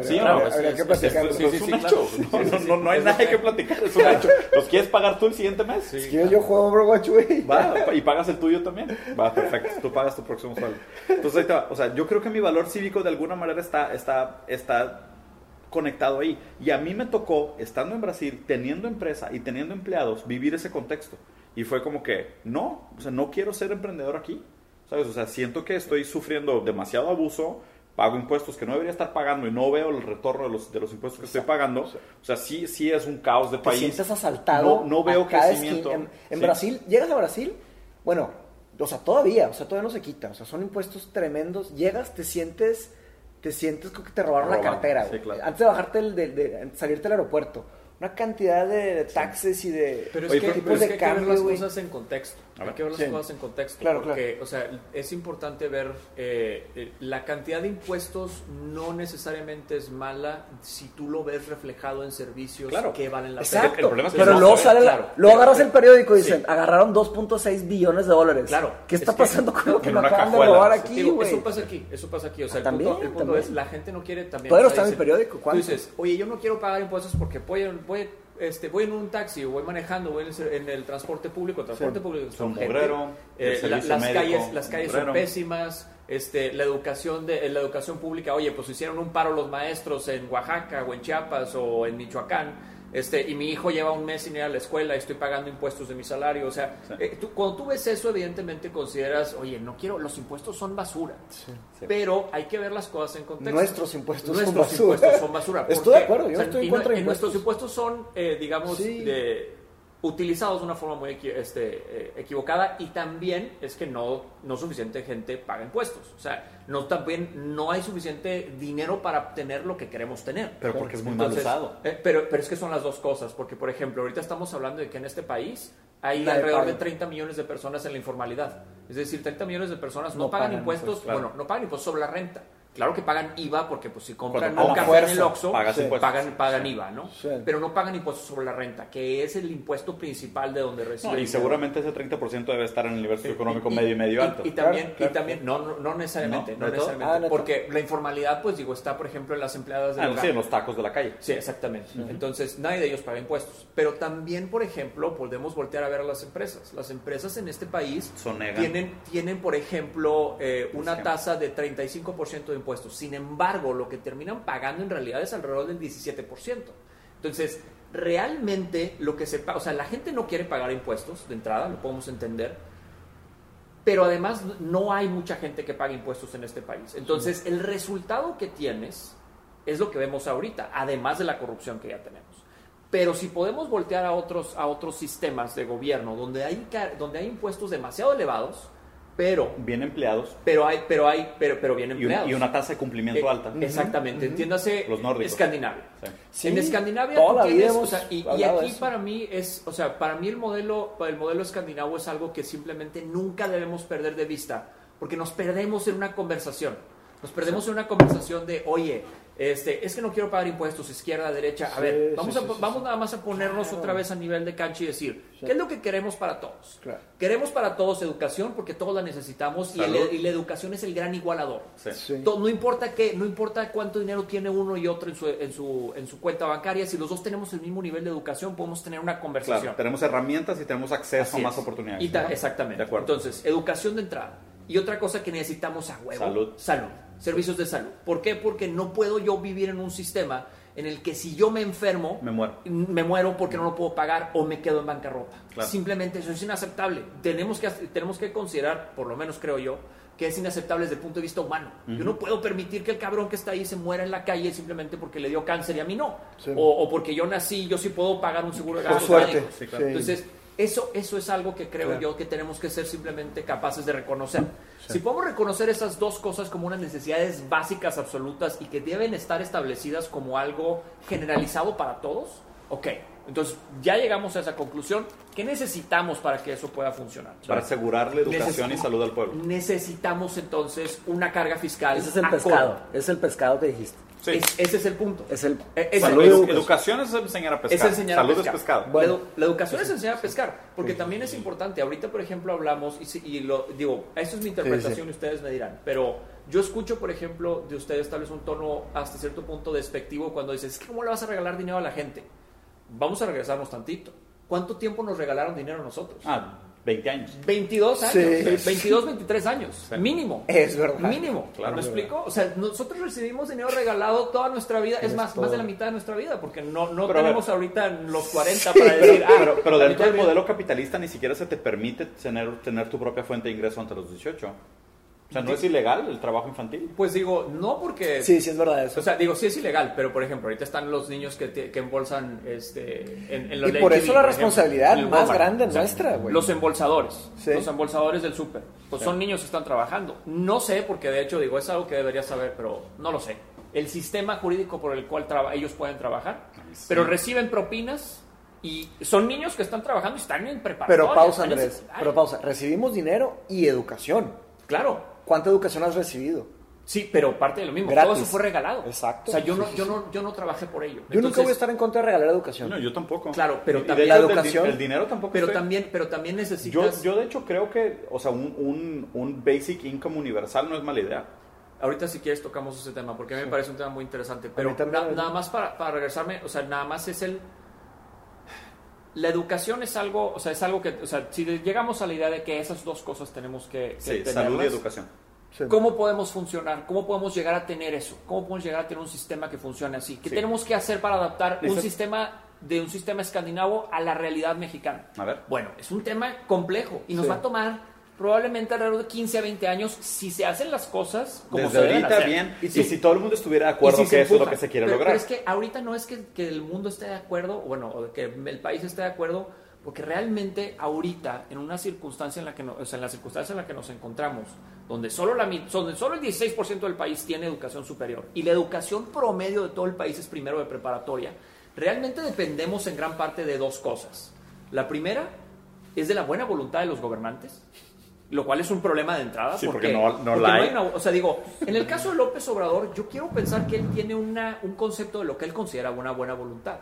Sí, Habría- no, habría- es- habría es- que es- platicar. es- Es sí, un hecho. claro. No, hay nada que platicar. Es un hecho. ¿Los quieres pagar tú el siguiente mes? Sí. Si yo juego Overwatch, güey. Va, y pagas el tuyo también. Va, perfecto. Tú pagas tu próximo sueldo. Entonces, ahí te va. O sea, yo creo que mi valor cívico de alguna manera está, está, está conectado ahí. Y a mí me tocó, estando en Brasil, teniendo empresa y teniendo empleados, vivir ese contexto. Y fue como que, no, o sea, no quiero ser emprendedor aquí. ¿Sabes? O sea, siento que estoy sufriendo demasiado abuso, pago impuestos que no debería estar pagando y no veo el retorno de los, de los impuestos que estoy pagando. O sea, sí, sí es un caos de Te país. sientes asaltado. No, no veo crecimiento. esquina. En, en Sí. Brasil, llegas a Brasil, bueno, o sea, todavía, o sea, todavía no se quita. O sea, son impuestos tremendos. Llegas, te sientes, te sientes como que te robaron la cartera, sí, güey. claro. Antes de bajarte, el, de, de- de salirte del aeropuerto. Una cantidad de, de taxes y de Pero es Oye, que, pero- pero es de que hay que ver cambio, las cosas en contexto. Hay que ver las Sí. cosas en contexto. Claro, porque, o sea, es importante ver eh, eh, la cantidad de impuestos no necesariamente es mala si tú lo ves reflejado en servicios Claro. que valen la Exacto. pena. El problema es que pero no luego sale, la- claro. luego Pero- agarras el periódico y sí. dicen, agarraron 2.6 billones de dólares. Claro. ¿Qué está Es que- pasando con lo que me acaban de cajuela. robar Sí, aquí, Digo, güey? eso pasa aquí, eso pasa aquí. O sea, el, También, punto, el punto es, la gente no quiere también. Todavía o sea, está en el periódico. Tú dices, oye, yo no quiero pagar impuestos porque voy, voy, este, voy en un taxi o voy manejando, voy en el, en el transporte público, el transporte Sí. público Son gente, mugrero, eh, la- las médico, calles, las calles son pésimas, este, la educación de, la educación pública, oye, pues hicieron un paro los maestros en Oaxaca o en Chiapas o en Michoacán. Este, y mi hijo lleva un mes sin ir a la escuela y estoy pagando impuestos de mi salario. O sea, Sí. eh, tú- cuando tú ves eso, evidentemente consideras, oye, no quiero, los impuestos son basura. Sí. Pero hay que ver las cosas en contexto. Nuestros impuestos son Nuestros basura. impuestos son basura. Estoy de acuerdo, yo estoy en y contra de y Nuestros impuestos. impuestos son, eh, digamos, Sí. de- utilizados de una forma muy equi- este, eh, equivocada y también es que no, no suficiente gente paga impuestos. O sea, no, también no hay suficiente dinero para tener lo que queremos tener. Pero porque es muy mal Entonces, usado. eh, pero, pero es que son las dos cosas, porque por ejemplo, ahorita estamos hablando de que en este país hay Nadie alrededor paga. de 30 millones de personas en la informalidad. Es decir, 30 millones de personas no, No pagan, pagan impuestos, claro. bueno, no pagan impuestos sobre la renta. Claro que pagan IVA porque pues si compran un café en el Oxxo, Sí. pagan, pagan IVA, ¿no? Sí. Pero no pagan impuestos sobre la renta, que es el impuesto principal de donde reciben. No, y seguramente ese 30% debe estar en el nivel socioeconómico medio y medio alto. Y, también, Claro, claro. y también no, no, no necesariamente, No, necesariamente Ah, porque la informalidad, pues digo, está por ejemplo en las empleadas de Ah, sí, en los tacos de la calle. Sí, exactamente. Entonces, nadie de ellos paga impuestos. Pero también, por ejemplo, podemos voltear a ver a las empresas. Las empresas en este país Sonegan. tienen, tienen, por ejemplo, eh, una tasa de 35% de impuestos. Sin embargo, lo que terminan pagando en realidad es alrededor del 17%. Entonces, realmente lo que se paga, o sea, la gente no quiere pagar impuestos de entrada, lo podemos entender. Pero además no hay mucha gente que pague impuestos en este país. Entonces, el resultado que tienes es lo que vemos ahorita, además de la corrupción que ya tenemos. Pero si podemos voltear a otros, a otros sistemas de gobierno donde hay, donde hay impuestos demasiado elevados, pero, Bien empleados pero, hay, pero, hay, pero, pero bien y, un- empleados. y una tasa de cumplimiento Eh, alta. Exactamente, entiéndase Los nórdicos. Escandinavia. Sí. En Escandinavia toda tú la vida tienes, hemos o sea, y, aquí para mí es, o sea, para mí el modelo, el modelo escandinavo es algo que simplemente nunca debemos perder de vista, porque nos perdemos en una conversación. Nos perdemos en una conversación de, oye, este, es que no quiero pagar impuestos, izquierda, derecha. A Sí, ver, vamos, sí, a, sí, vamos sí. nada más a ponernos Claro. otra vez a nivel de cancha y decir, Sí. ¿qué es lo que queremos para todos? Claro. Queremos para todos educación porque todos la necesitamos y, el- Salud. y la educación es el gran igualador. Sí. Sí. To- No importa qué, no importa cuánto dinero tiene uno y otro en su, en su, en su cuenta bancaria, si los dos tenemos el mismo nivel de educación, podemos tener una conversación. Claro, tenemos herramientas y tenemos acceso Así a más es. oportunidades. Y ta- exactamente. De acuerdo. Entonces, educación de entrada. Y otra cosa que necesitamos a huevo. Salud. Salud. Servicios de salud. ¿Por qué? Porque no puedo yo vivir en un sistema en el que si yo me enfermo, Me muero. me muero porque no lo puedo pagar o me quedo en bancarrota. Claro. Simplemente eso es inaceptable. Tenemos que, tenemos que considerar, por lo menos creo yo, que es inaceptable desde el punto de vista humano. Yo no puedo permitir que el cabrón que está ahí se muera en la calle simplemente porque le dio cáncer y a mí no. Sí. O, o porque yo nací, yo sí puedo pagar un seguro de Por gastos suerte. Sí, claro. Sí. Entonces, eso, eso es algo que creo Claro. yo que tenemos que ser simplemente capaces de reconocer. Si podemos reconocer esas dos cosas como unas necesidades básicas absolutas y que deben estar establecidas como algo generalizado para todos, ok, Entonces, ya llegamos a esa conclusión. ¿Qué necesitamos para que eso pueda funcionar? Para asegurar la educación y salud al pueblo. Necesitamos entonces una carga fiscal. Ese es el acorde. pescado. Es el pescado que dijiste. Sí. Es- ese es el punto. Es el es Salud, el- edu- es- educación es enseñar a pescar. es enseñar salud a pescar. es pescado. Bueno. la, edu- la educación es enseñar a pescar, porque también es importante. Ahorita, por ejemplo, hablamos, y, si- y lo digo, eso es mi interpretación y ustedes me dirán, pero yo escucho, por ejemplo, de ustedes tal vez un tono hasta cierto punto despectivo cuando dices, es que ¿cómo le vas a regalar dinero a la gente? Vamos a regresarnos tantito. ¿Cuánto tiempo nos regalaron dinero a nosotros? Ah, 20 años. 22 años, Sí. 22, 23 años, Sí. mínimo. Es verdad. Mínimo, Claro. ¿me explico? O sea, nosotros recibimos dinero regalado toda nuestra vida, es más, todo. más de la mitad de nuestra vida, porque no, no Pero tenemos ahorita los 40 para decir, ah, Pero, pero la dentro del modelo capitalista ni siquiera se te permite tener, tener tu propia fuente de ingreso ante los 18. O sea, ¿no es ilegal el trabajo infantil? Pues digo, no porque... Sí, sí, es verdad eso. O sea, digo, sí es ilegal, pero por ejemplo, ahorita están los niños que, te- que embolsan este, en, en los y por eso la por responsabilidad ejemplo, más Walmart. grande O sea, nuestra, güey. Los embolsadores, Sí. los embolsadores del súper, pues son niños que están trabajando. No sé, porque de hecho digo, es algo que debería saber, pero no lo sé. El sistema jurídico por el cual traba- ellos pueden trabajar, sí. pero reciben propinas y son niños que están trabajando y están en preparatoria. Pero pausa, Andrés. Pero pausa. Recibimos dinero y educación. Claro, ¿Cuánta educación has recibido? sí, pero parte de lo mismo. Gratis. Todo eso fue regalado. Exacto. O sea, yo Sí, no, sí, yo sí. no, yo no trabajé por ello. Yo nunca voy a estar en contra de regalar educación. No, yo tampoco. Claro, pero Y también- La educación- El dinero tampoco. Pero estoy- también, pero también Yo, necesitas. yo de hecho creo que, o sea, un, un, un basic income universal no es mala idea. Ahorita si quieres tocamos ese tema, porque a mí me parece un tema muy interesante. Pero na- nada más para, para regresarme, o sea, nada más es el... La educación es algo, o sea, es algo que, o sea, si llegamos a la idea de que esas dos cosas tenemos que, que Sí, salud y educación. Sí. ¿Cómo podemos funcionar? ¿Cómo podemos llegar a tener eso? ¿Cómo podemos llegar a tener un sistema que funcione así? ¿Qué Sí. tenemos que hacer para adaptar un sistema de un sistema escandinavo a la realidad mexicana? A ver. Bueno, es un tema complejo y nos Sí. va a tomar probablemente alrededor de 15 a 20 años si se hacen las cosas como Desde se deben ahorita hacer. bien. Y, Sí. si todo el mundo estuviera de acuerdo si que eso es lo que se quiere pero, lograr. Pero es que ahorita no es que, que el mundo esté de acuerdo, bueno, o que el país esté de acuerdo, porque realmente ahorita, en una circunstancia en la que, no- o sea, en la circunstancia en la que nos encontramos, donde solo, la, donde solo el 16% del país tiene educación superior y la educación promedio de todo el país es primero de preparatoria, realmente dependemos en gran parte de dos cosas. La primera es de la buena voluntad de los gobernantes, lo cual es un problema de entrada. Sí, porque no- no porque la hay. una- o sea, digo, en el caso de López Obrador, yo quiero pensar que él tiene una, un concepto de lo que él considera una buena voluntad.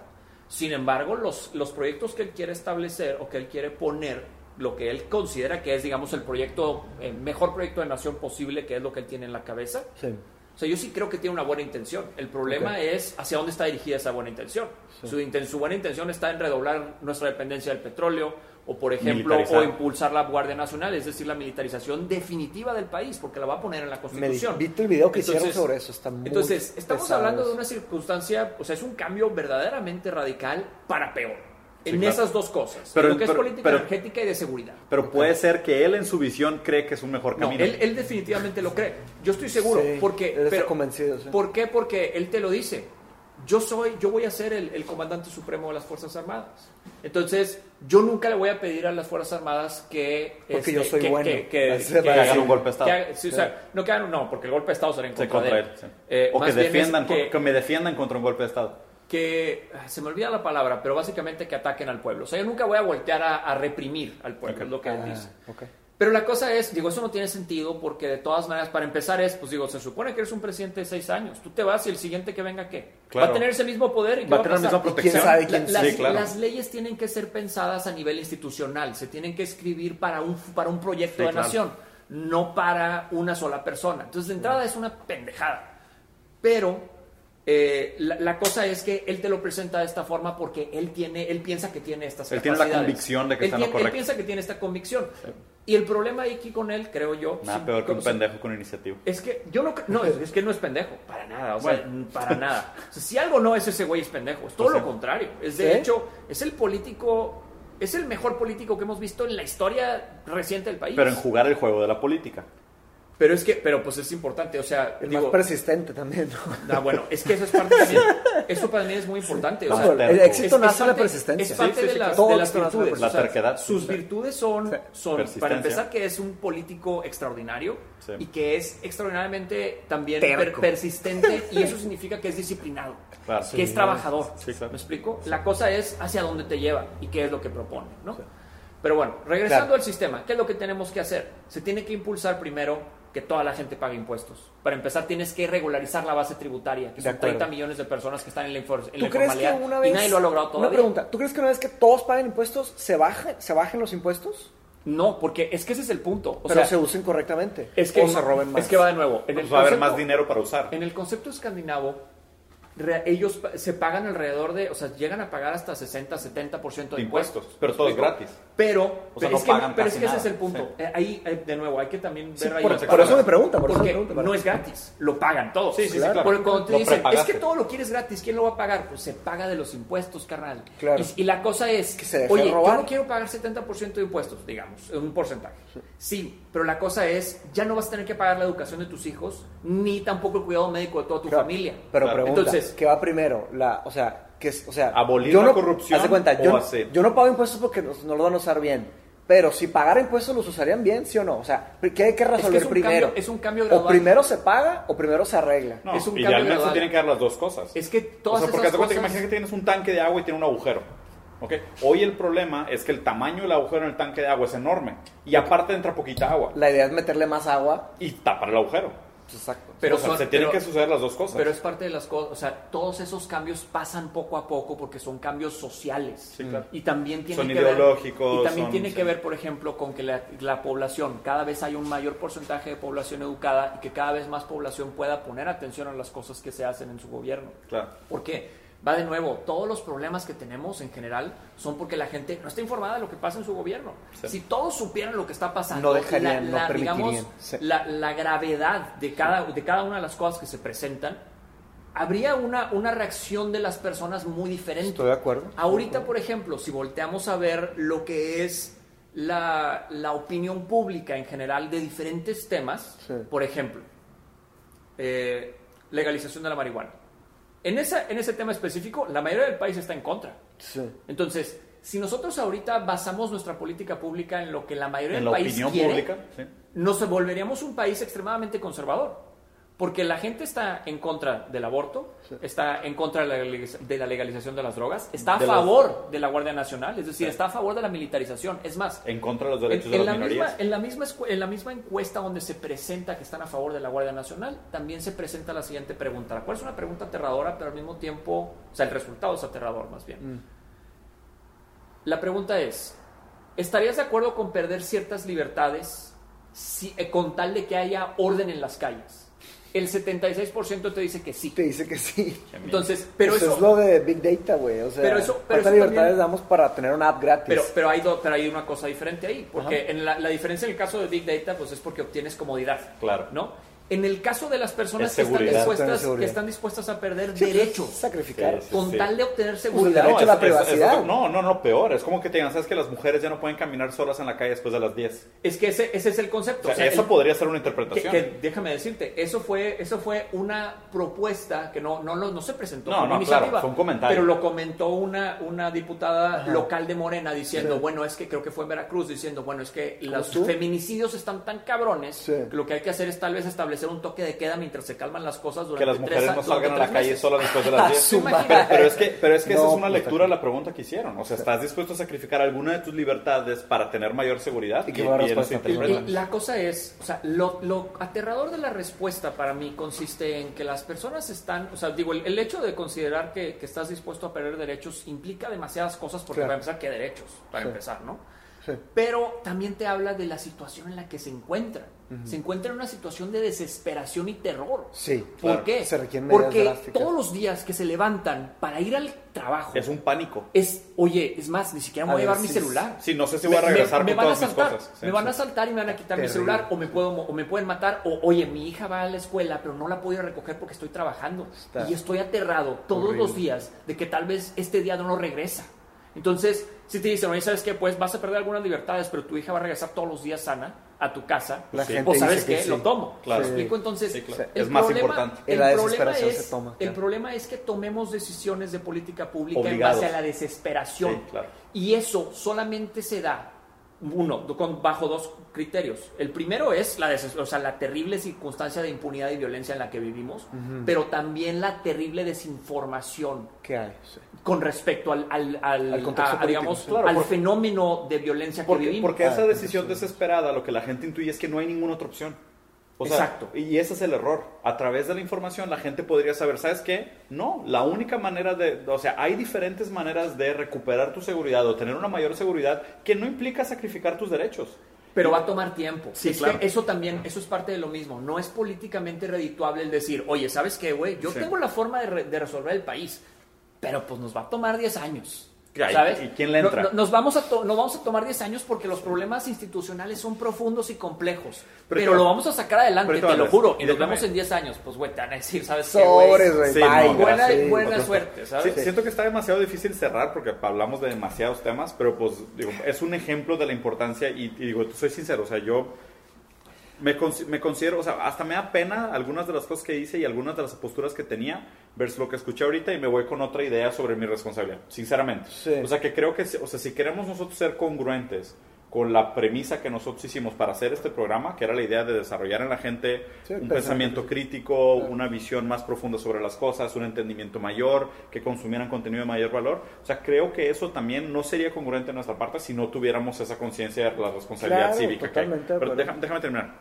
Sin embargo, los, los proyectos que él quiere establecer o que él quiere poner, lo que él considera que es, digamos, el proyecto, el mejor proyecto de nación posible, que es lo que él tiene en la cabeza, Sí. O sea, yo sí creo que tiene una buena intención. El problema Ok. es hacia dónde está dirigida esa buena intención. Su, inten- su buena intención está en redoblar nuestra dependencia del petróleo o, por ejemplo, o impulsar la Guardia Nacional, es decir, la militarización definitiva del país, porque la va a poner en la Me Constitución. vi el video que hicieron Entonces- sobre eso. Está muy Entonces, estamos pesado hablando de una circunstancia, o sea, es un cambio verdaderamente radical para peor. Sí, en claro. esas dos cosas. Pero- lo que es pero- política pero- energética y de seguridad. Pero puede ser que él en su visión cree que es un mejor No, camino. él, él definitivamente lo cree. Yo estoy seguro. Sí, porque, él está convencido, sí. ¿Por qué? Porque él te lo dice. Yo soy, yo voy a ser el, el comandante supremo de las Fuerzas Armadas. Entonces, yo nunca le voy a pedir a las Fuerzas Armadas que... este, Porque yo soy que, bueno. Que, que- que- a hagan un golpe de Estado. que haga- sí, o sea, no que hagan- no, porque el golpe de Estado será en Sí, contra, contra de él. él. sí. Eh, o que es defiendan, que- que me defiendan contra un golpe de Estado. Que ah, se me olvida la palabra, pero básicamente que ataquen al pueblo. O sea, yo nunca voy a voltear a, a reprimir al pueblo, Ok. es lo que él Ah, dice. ok. Pero la cosa es, digo, eso no tiene sentido porque de todas maneras, para empezar es, pues digo, se supone que eres un presidente de seis años. Tú te vas y el siguiente que venga, ¿qué? Claro. Va a tener ese mismo poder y ¿qué Va a tener la misma ¿Y quién protección. sabe quién La- las, Sí, claro. las leyes tienen que ser pensadas a nivel institucional, se tienen que escribir para un, para un proyecto Sí, de claro. nación, no para una sola persona. Entonces, de entrada es una pendejada. Pero eh, la, la cosa es que él te lo presenta de esta forma porque él tiene, él piensa que tiene estas Él tiene la convicción de que Él está en lo tiene- él correcto. piensa que tiene esta convicción. Y el problema aquí con él, creo yo, Nada sí, peor que un pendejo con iniciativa. es que yo no, no es, es que no es pendejo, para nada, o sea, Bueno. para nada. O sea, si algo no es ese güey es pendejo, es todo Pues lo contrario. Es de ¿Sí? hecho, es el político, es el mejor político que hemos visto en la historia reciente del país. Pero en jugar el juego de la política. Pero es que, pero pues es importante, o sea, El digo, más persistente también, ¿no? ah, bueno, es que eso es parte también, eso para mí es muy importante. o No, sea, el éxito nace la persistencia. Es parte Sí, sí, de sí, las, de las la virtudes. La o sea, terquedad. Sus virtudes son, son para empezar, que es un político extraordinario Sí. y que es extraordinariamente también per- persistente y eso significa que es disciplinado, Claro. que es trabajador. Sí, claro. ¿Me explico? La cosa es hacia dónde te lleva y qué es lo que propone, ¿no? Pero bueno, regresando Claro. al sistema, ¿qué es lo que tenemos que hacer? Se tiene que impulsar primero que toda la gente pague impuestos. Para empezar, tienes que regularizar la base tributaria, que De son acuerdo. 30 millones de personas que están en la, infor- en ¿Tú la crees que informalidad una vez... y nadie lo ha logrado Una todavía. pregunta, ¿tú crees que una vez que todos paguen impuestos, se, baje, se bajen los impuestos? No, porque es que ese es el punto. O pero sea, se usen correctamente. es que, o se roben más. Es que va de nuevo. En Pues el va a haber más dinero para usar. En el concepto escandinavo, re- ellos se pagan alrededor de, o sea, llegan a pagar hasta 60, 70% de De impuestos. pero todo es gratis. Pero, O sea, pero no es que, pagan pero es que ese nada. es el punto. Sí. Eh, ahí, eh, de nuevo, hay que también Sí, ver ahí por, por eso me parámetros. pregunta, por eso me Porque pregunta. no es gratis, lo pagan todos. Sí, sí, sí, Claro. cuando te dicen, es que todo lo quieres gratis, ¿quién lo va a pagar? Pues se paga de los impuestos, carnal. Claro. Y, y la cosa es, Que se deje oye, robar. yo no quiero pagar 70% de impuestos, digamos, un porcentaje. Sí, pero la cosa es, ya no vas a tener que pagar la educación de tus hijos, ni tampoco el cuidado médico de toda tu Claro. familia. Pero Claro. pregunta, Entonces- ¿qué va primero? La, o sea, que es, o sea, ¿Abolir yo la no, corrupción haz de cuenta, o yo, no- hacer? yo no pago impuestos porque no, no lo van a usar bien. Pero si pagara impuestos, ¿los usarían bien, sí o no? O sea, ¿qué hay que resolver es un primero? cambio- es un cambio O gradual. primero se paga o primero se arregla. No, Es un cambio idealmente se gradual. tienen que dar las dos cosas. Es que o todas sea, porque esas de cuenta que cosas... imagina que tienes un tanque de agua y tiene un agujero. ¿Ok? Hoy el problema es que el tamaño del agujero en el tanque de agua es enorme. Y aparte entra poquita agua. La idea es meterle más agua. Y tapar el agujero. Exacto. Pero o sea, son- se tienen pero- que suceder las dos cosas. Pero es parte de las cosas, o sea, todos esos cambios pasan poco a poco porque son cambios sociales. Sí, claro. Y también tiene Son que ver- ideológicos, y también son- tiene sí. que ver, por ejemplo, con que la, la población, cada vez hay un mayor porcentaje de población educada y que cada vez más población pueda poner atención a las cosas que se hacen en su gobierno. Claro. Porque, va de nuevo, todos los problemas que tenemos en general son porque la gente no está informada de lo que pasa en su gobierno. Sí. Si todos supieran lo que está pasando, No dejarían, no digamos. Sí. la, la gravedad de cada, de cada una de las cosas que se presentan, habría una, una reacción de las personas muy diferente. Estoy de acuerdo. Ahorita, por ejemplo, si volteamos a ver lo que es la, la opinión pública en general de diferentes temas, Sí. por ejemplo, eh, legalización de la marihuana. En, esa, en ese tema específico, la mayoría del país está en contra. Sí. Entonces, si nosotros ahorita basamos nuestra política pública en lo que la mayoría En del la país opinión quiere, pública. sí. nos volveríamos un país extremadamente conservador. Porque la gente está en contra del aborto, está en contra de la, la legalización de las drogas, está a De las- favor de la Guardia Nacional, es decir, Sí. está a favor de la militarización. Es más, En contra de los en, derechos en de la las minorías. misma, en, la misma, en la misma encuesta donde se presenta que están a favor de la Guardia Nacional, también se presenta la siguiente pregunta, la cual es una pregunta aterradora, pero al mismo tiempo, o sea, el resultado es aterrador más bien. Mm. La pregunta es, ¿estarías de acuerdo con perder ciertas libertades si- eh, con tal de que haya orden en las calles? El 76% te dice que sí. Te dice que sí. Entonces, pero Pues eso... es lo de Big Data, güey. O sea, Pero eso- pero ¿cuántas eso libertades también- damos para tener una app gratis? Pero, pero, hay pero hay una cosa diferente ahí, porque en la, la diferencia en el caso de Big Data pues es porque obtienes comodidad, Claro. ¿no? En el caso de las personas Es que están, dispuestas, que están dispuestas a perder Sí, pues, derechos Sacrificar. Sí, con sí. tal de obtener el seguridad, derecho a la es- es- es- privacidad. no, no, no, peor. Es como que te digan, ¿sabes que las mujeres ya no pueden caminar solas en la calle después de las 10? es que ese, ese es el concepto. O sea, O sea, eso el- podría ser una que, interpretación. que déjame decirte, eso fue, eso fue una propuesta que no, no, lo- no se presentó No, como no, iniciativa, claro, fue un comentario. pero lo comentó una, una diputada Ajá. local de Morena diciendo, Sí. bueno, es que creo que fue en Veracruz, diciendo, bueno, es que los tú? feminicidios están tan cabrones Sí. que lo que hay que hacer es tal vez establecer un toque de queda mientras se calman las cosas durante que las mujeres tres a- no salgan a la calle meses. solas después de las A 10. su Imagínate. madre. Pero es que, pero es que esa es una pues, lectura de la pregunta que hicieron. O sea, ¿estás dispuesto a sacrificar alguna de tus libertades para tener mayor seguridad? ¿Y respuesta? interpretan. Y la cosa es, o sea, lo, lo aterrador de la respuesta para mí consiste en que las personas están, o sea, digo, el, el hecho de considerar que, que estás dispuesto a perder derechos implica demasiadas cosas, porque Claro. para empezar, ¿qué derechos? Para Sí. empezar, ¿no? Sí. Pero también te habla de la situación en la que se encuentran. Se encuentran en una situación de desesperación y terror. Sí, ¿Por claro. qué? Se requieren Porque drásticas. todos los días que se levantan para ir al trabajo Es un pánico. es, oye, es más, ni siquiera me A voy a llevar mi celular. Sí, no sé si voy a regresar con van a todas mis asaltar, cosas. Sí, me van a sí. asaltar y me van a quitar mi celular o me puedo o me pueden matar o oye, mi hija va a la escuela, pero no la puedo ir a recoger porque estoy trabajando Está y estoy aterrado todos horrible. los días de que tal vez este día no regresa. Entonces, si te dicen, oye, ¿sabes qué? Pues vas a perder algunas libertades, pero tu hija va a regresar todos los días sana. A tu casa, La gente o sabes que sí. lo tomo. Claro. ¿Me explico? Entonces, Sí, claro. el Es más problema- importante. El la problema desesperación es, se toma, el claro. problema es que tomemos decisiones de política pública Obligados. en base a la desesperación. Sí, claro. Y eso solamente se da, uno, con, bajo dos criterios. El primero es la, o sea, la terrible circunstancia de impunidad y violencia en la que vivimos, pero también la terrible desinformación ¿Qué hay? Con respecto al, al, al- Al contexto a- a, político, digamos. Claro, al porque- fenómeno de violencia que Porque, vivimos. porque esa Ah, decisión desesperada lo que la gente intuye es que no hay ninguna otra opción. O sea, Exacto. Y ese es el error. A través de la información la gente podría saber, ¿sabes qué? No, la única manera de, o sea, hay diferentes maneras de recuperar tu seguridad o tener una mayor seguridad que no implica sacrificar tus derechos. Pero va a tomar tiempo. Sí, es claro. que eso también, eso es parte de lo mismo. No es políticamente redituable el decir, oye, ¿sabes qué, güey? Yo Sí. tengo la forma de, re- de resolver el país, pero pues nos va a tomar 10 años. Ya, ¿y- ¿Sabes? y quién le entra? no- nos, vamos a to- nos vamos a tomar 10 años porque los problemas institucionales son profundos y complejos. Pero Pero, lo vamos a sacar adelante, te lo juro. Y nos vemos en 10 años. Pues, güey, te van a decir, ¿sabes qué, güey? Sobres, güey. Sí, no, Buena, gracias. buena suerte, Sí, ¿sabes? siento que está demasiado difícil cerrar porque hablamos de demasiados temas, pero pues digo, es un ejemplo de la importancia y, y digo, soy sincero, o sea, yo me, cons- me considero, o sea, hasta me da pena algunas de las cosas que hice y algunas de las posturas que tenía versus lo que escuché ahorita y me voy con otra idea sobre mi responsabilidad, sinceramente. Sí. O sea, que creo que, o sea, si queremos nosotros ser congruentes con la premisa que nosotros hicimos para hacer este programa, que era la idea de desarrollar en la gente Sí, un pensamiento crítico, una visión más profunda sobre las cosas, un entendimiento mayor, que consumieran contenido de mayor valor. O sea, creo que eso también no sería congruente de nuestra parte si no tuviéramos esa conciencia de la responsabilidad Claro, cívica. que hay. Pero déjame, déjame terminar.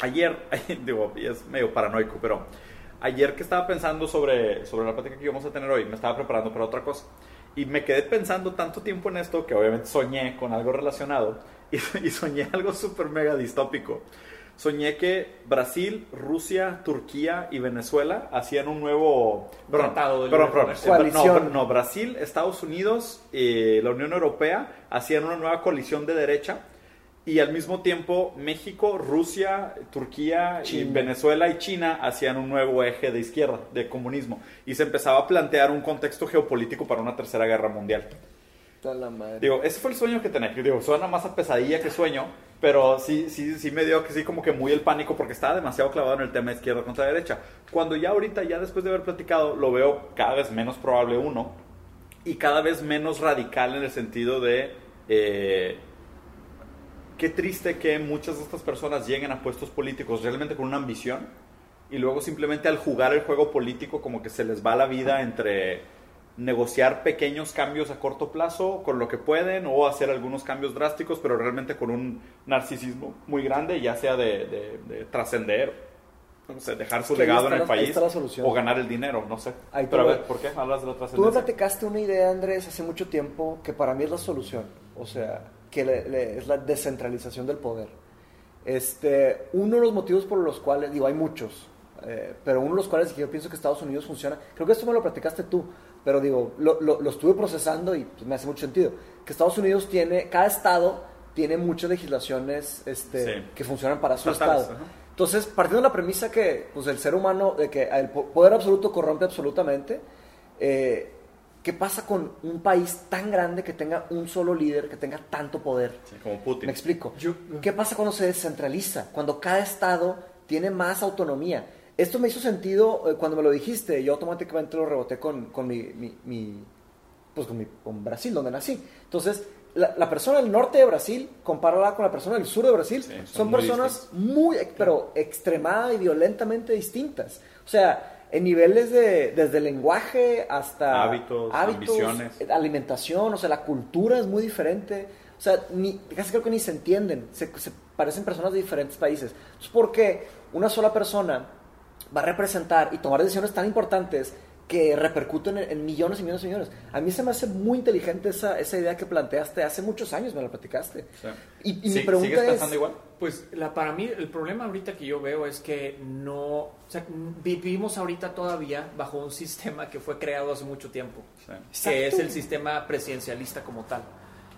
Ayer, digo, es medio paranoico, pero ayer que estaba pensando sobre, sobre la plática que íbamos a tener hoy, me estaba preparando para otra cosa. Y me quedé pensando tanto tiempo en esto que obviamente soñé con algo relacionado y, y soñé algo súper mega distópico. Soñé que Brasil, Rusia, Turquía y Venezuela hacían un nuevo Tratado de perdón, comercio. no, no, Brasil, Estados Unidos y la Unión Europea hacían una nueva coalición de derecha y al mismo tiempo México, Rusia, Turquía y China. Venezuela y China hacían un nuevo eje de izquierda, de comunismo. Y se empezaba a plantear un contexto geopolítico para una tercera guerra mundial. La madre. Digo, ese fue el sueño que tenía. Digo, suena más a pesadilla que sueño, pero sí, sí, sí me dio que sí como que muy el pánico porque estaba demasiado clavado en el tema izquierda contra derecha. Cuando ya ahorita, ya después de haber platicado, lo veo cada vez menos probable uno y cada vez menos radical en el sentido de... eh, qué triste que muchas de estas personas lleguen a puestos políticos realmente con una ambición y luego simplemente al jugar el juego político como que se les va la vida entre negociar pequeños cambios a corto plazo con lo que pueden o hacer algunos cambios drásticos pero realmente con un narcisismo muy grande ya sea de, de- de trascender no sé, dejar su Es que legado en el la- país o ganar el dinero, no sé. Ahí pero a ver, ¿por qué hablas de la Tú me trascendencia? platicaste una idea, Andrés, hace mucho tiempo que para mí es la solución. O sea, que le- le- es la descentralización del poder. Este, uno de los motivos por los cuales, digo, hay muchos, eh, pero uno de los cuales yo pienso que Estados Unidos funciona, creo que esto me lo platicaste tú, pero digo, lo, lo- lo estuve procesando y pues, me hace mucho sentido, que Estados Unidos tiene, cada estado tiene muchas legislaciones este, Sí. que funcionan para su estado. ajá. Entonces, partiendo de la premisa que pues, el ser humano, de que el po- poder absoluto corrompe absolutamente, eh, ¿qué pasa con un país tan grande que tenga un solo líder, que tenga tanto poder? Sí, como Putin. Me explico. Yo- ¿Qué pasa cuando se descentraliza? Cuando cada estado tiene más autonomía. Esto me hizo sentido eh, cuando me lo dijiste. Yo automáticamente lo reboté con, con mi, mi- mi- pues con, mi- con Brasil, donde nací. Entonces, la, la persona del norte de Brasil, comparada con la persona del sur de Brasil, Sí, son son, muy personas muy, pero extremada y violentamente distintas. O sea, en niveles de, desde lenguaje hasta Hábitos, ambiciones. eh, alimentación, o sea, la cultura es muy diferente. O sea, ni, casi creo que ni se entienden. Se, se parecen personas de diferentes países. Entonces, ¿por qué una sola persona va a representar y tomar decisiones tan importantes que repercuten en, en millones y millones y millones? A mí se me hace muy inteligente esa, esa idea que planteaste hace muchos años, me la platicaste. Sí. Y, y Sí, mi pregunta ¿Sigues es... igual? Pues la, para mí el problema ahorita que yo veo es que no, o sea, vivimos ahorita todavía bajo un sistema que fue creado hace mucho tiempo, Sí. que es el sistema presidencialista como tal.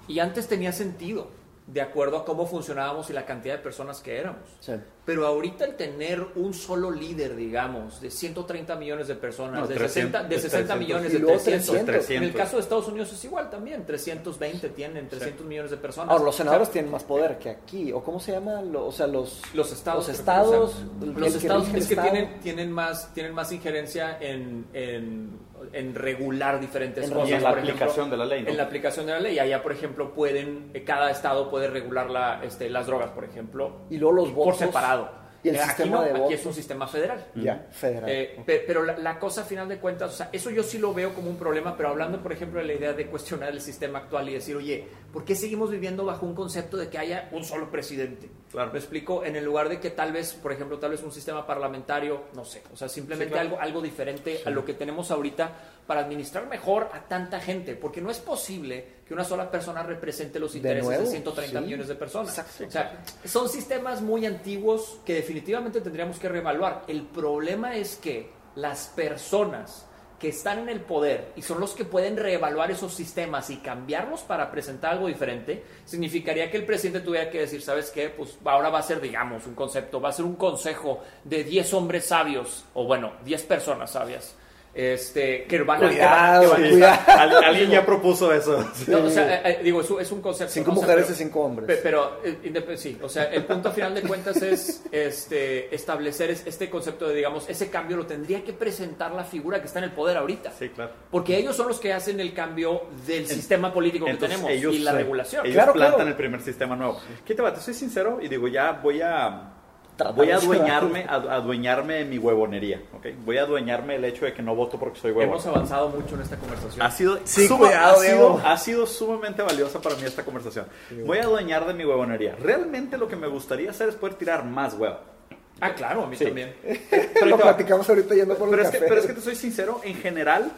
Y antes tenía sentido. De acuerdo a cómo funcionábamos y la cantidad de personas que éramos. Sí. Pero ahorita el tener un solo líder, digamos, de 130 millones de personas, No, de, 300, 60, de 60 300. millones, de luego 300. 300. En el caso de Estados Unidos es igual también, 320 tienen, 300 millones de personas. Ahora, los senadores O sea, tienen más poder que aquí. ¿O cómo se llama? Lo- o sea, los... los estados, Los o estados, sea, los que estados es que estado. tienen, tienen más tienen más injerencia en, en, en regular diferentes En cosas. En la por ejemplo, aplicación de la ley, ¿no? En la aplicación de la ley. Allá, por ejemplo, pueden, eh, cada estado puede regular la, este, las drogas, por ejemplo, Y luego los por separado. Y el Eh, aquí no, de aquí es un sistema federal. Ya, federal. Eh, pe- pero la, la cosa, a final de cuentas, o sea, eso yo sí lo veo como un problema, pero hablando, por ejemplo, de la idea de cuestionar el sistema actual y decir, oye, ¿por qué seguimos viviendo bajo un concepto de que haya un solo presidente? Claro. Me explico, en el lugar de que tal vez, por ejemplo, tal vez un sistema parlamentario, no sé, o sea, simplemente Sí, claro. algo, algo diferente a lo que tenemos ahorita para administrar mejor a tanta gente, porque no es posible que una sola persona represente los intereses de, nuevo, 130 sí. millones de personas. Exacto. O sea, son sistemas muy antiguos que definitivamente tendríamos que reevaluar. El problema es que las personas que están en el poder y son los que pueden reevaluar esos sistemas y cambiarlos para presentar algo diferente, significaría que el presidente tuviera que decir, ¿sabes qué? Pues ahora va a ser, digamos, un concepto, va a ser un consejo de 10 hombres sabios, o bueno, 10 personas sabias, este, que van que que Cuidado, van a al- alguien ya propuso eso. no, o sea, eh, eh, digo, es un, es un concepto. Cinco ¿no? O sea, mujeres pero- y cinco hombres. pe- Pero, eh, sí, o sea, el punto a final de cuentas es este, establecer es- este concepto de, digamos, ese cambio lo tendría que presentar la figura que está en el poder ahorita. Sí, claro. Porque ellos son los que hacen el cambio del sistema político que tenemos ellos, y la sí, regulación. Ellos Claro, plantan claro. el primer sistema nuevo. ¿Qué te va? Te soy sincero y digo, ya voy a voy a adueñarme, a- adueñarme de mi huevonería, ¿ok? Voy a adueñarme el hecho de que no voto porque soy huevón. Hemos avanzado mucho en esta conversación. Ha sido, Sí, suma- cuidado, ha, sido, ha sido sumamente valiosa para mí esta conversación. Voy a adueñar de mi huevonería. Realmente lo que me gustaría hacer es poder tirar más huevo. Ah, claro, a mí Sí. también. Pero, Lo platicamos ahorita yendo por pero el es, que, pero es que te soy sincero, en general,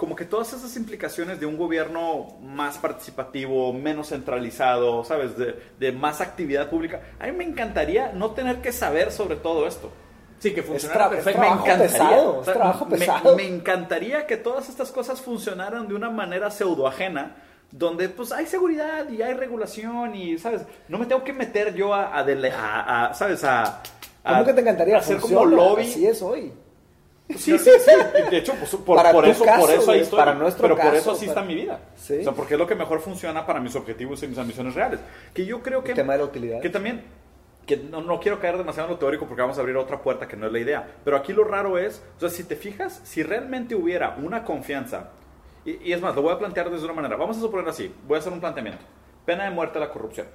como que todas esas implicaciones de un gobierno más participativo, menos centralizado, ¿sabes? De, de más actividad pública, a mí me encantaría no tener que saber sobre todo esto. Sí, que funcionara perfecto. trabajo pesado, es O sea, trabajo me- pesado. Me, encantaría que todas estas cosas funcionaran de una manera pseudoajena, donde pues hay seguridad y hay regulación y, ¿sabes? No me tengo que meter yo a, a, dele- a- a, ¿sabes? A, a- ¿Cómo que te encantaría? a hacer como Funciona, lobby. Así es hoy. Sí, sí, sí. De hecho, pues, por, Para por tu eso, caso, por eso ahí estoy. para nuestro pero por eso así para- está mi vida. Sí. O sea, porque es lo que mejor funciona para mis objetivos y mis ambiciones reales. Que yo creo que... El tema de la utilidad. Que también... Que no, no quiero caer demasiado en lo teórico porque vamos a abrir otra puerta que no es la idea. Pero aquí lo raro es... O sea, si te fijas, si realmente hubiera una confianza... Y, y es más, lo voy a plantear desde una manera. Vamos a suponer así. Voy a hacer un planteamiento. Pena de muerte a la corrupción.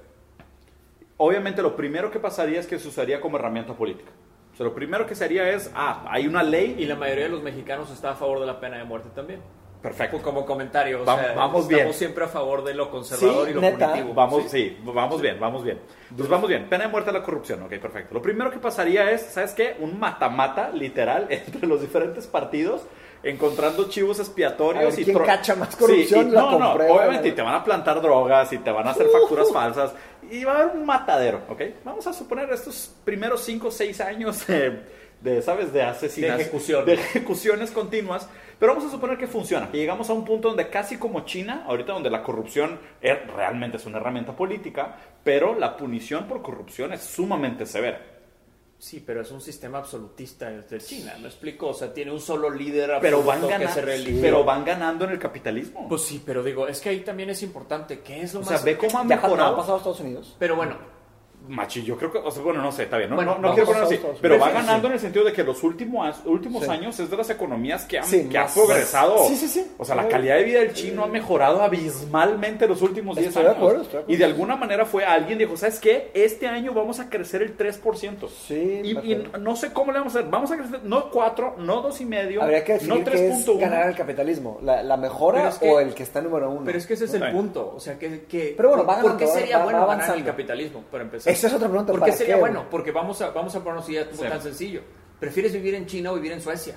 Obviamente lo primero que pasaría es que se usaría como herramienta política. O sea, lo primero que se haría es, ah, hay una ley Y la mayoría de los mexicanos está a favor de la pena de muerte también. Perfecto. Como comentario, o Va- sea, vamos estamos bien. siempre a favor de lo conservador Sí, y lo neta. punitivo. Vamos, Sí. sí, vamos bien, vamos bien. Pues vamos bien. Pena de muerte a la corrupción, ok, perfecto. Lo primero que pasaría es, ¿sabes qué? Un mata-mata, literal, entre los diferentes partidos, encontrando chivos expiatorios. A ver, y ¿quién tro- cacha más Sí, corrupción? y- La no, no, obviamente, y te van a plantar drogas y te van a hacer facturas falsas. Y va a haber un matadero, ¿ok? Vamos a suponer estos primeros 5 o 6 años de, de, ¿sabes? De asesinatos. De ejecución. De ejecuciones continuas. Pero vamos a suponer que funciona. Que llegamos a un punto donde casi como China, ahorita donde la corrupción es- realmente es una herramienta política, pero la punición por corrupción es sumamente severa. Sí, pero es un sistema absolutista desde China, ¿me explico? O sea, tiene un solo líder Pero absoluto van, que gana- se reelige. pero van ganando en el capitalismo. Pues sí, pero digo, es que ahí también es importante, ¿qué es lo o más... sea, ve cómo han ¿Ya cuando ha mejorado. pasado a Estados Unidos? Pero bueno, Machi, yo creo que, o sea, bueno, no sé, está bien, no, Bueno, no, quiero ponerlo así, pero va ganando en el sentido de que los últimos, últimos Sí. años es de las economías que han, Sí, que ha progresado. Sí, sí, sí. O sea, la calidad de vida del chino ha mejorado abismalmente los últimos 10 Estoy de años. acuerdo, estoy de acuerdo. Y de alguna manera fue alguien dijo, ¿sabes qué? Este año vamos a crecer el 3%. Sí, Y, no sé cómo le vamos a hacer. Vamos a crecer, no 4, no 2,5, Habría que no definir qué es 3.1. ganar el capitalismo. ¿La, la mejora Pero es que- o el que está número uno? pero es que ese es el punto, o sea, que... que Pero bueno, ¿por- va ¿Por ganando, qué va- sería va- bueno va ganar el capitalismo, para empezar? Esa es otra pregunta. ¿Por qué ¿para sería qué, bueno? güey? Porque vamos a, vamos a ponernos ya Sí. tan sencillo. ¿Prefieres vivir en China o vivir en Suecia?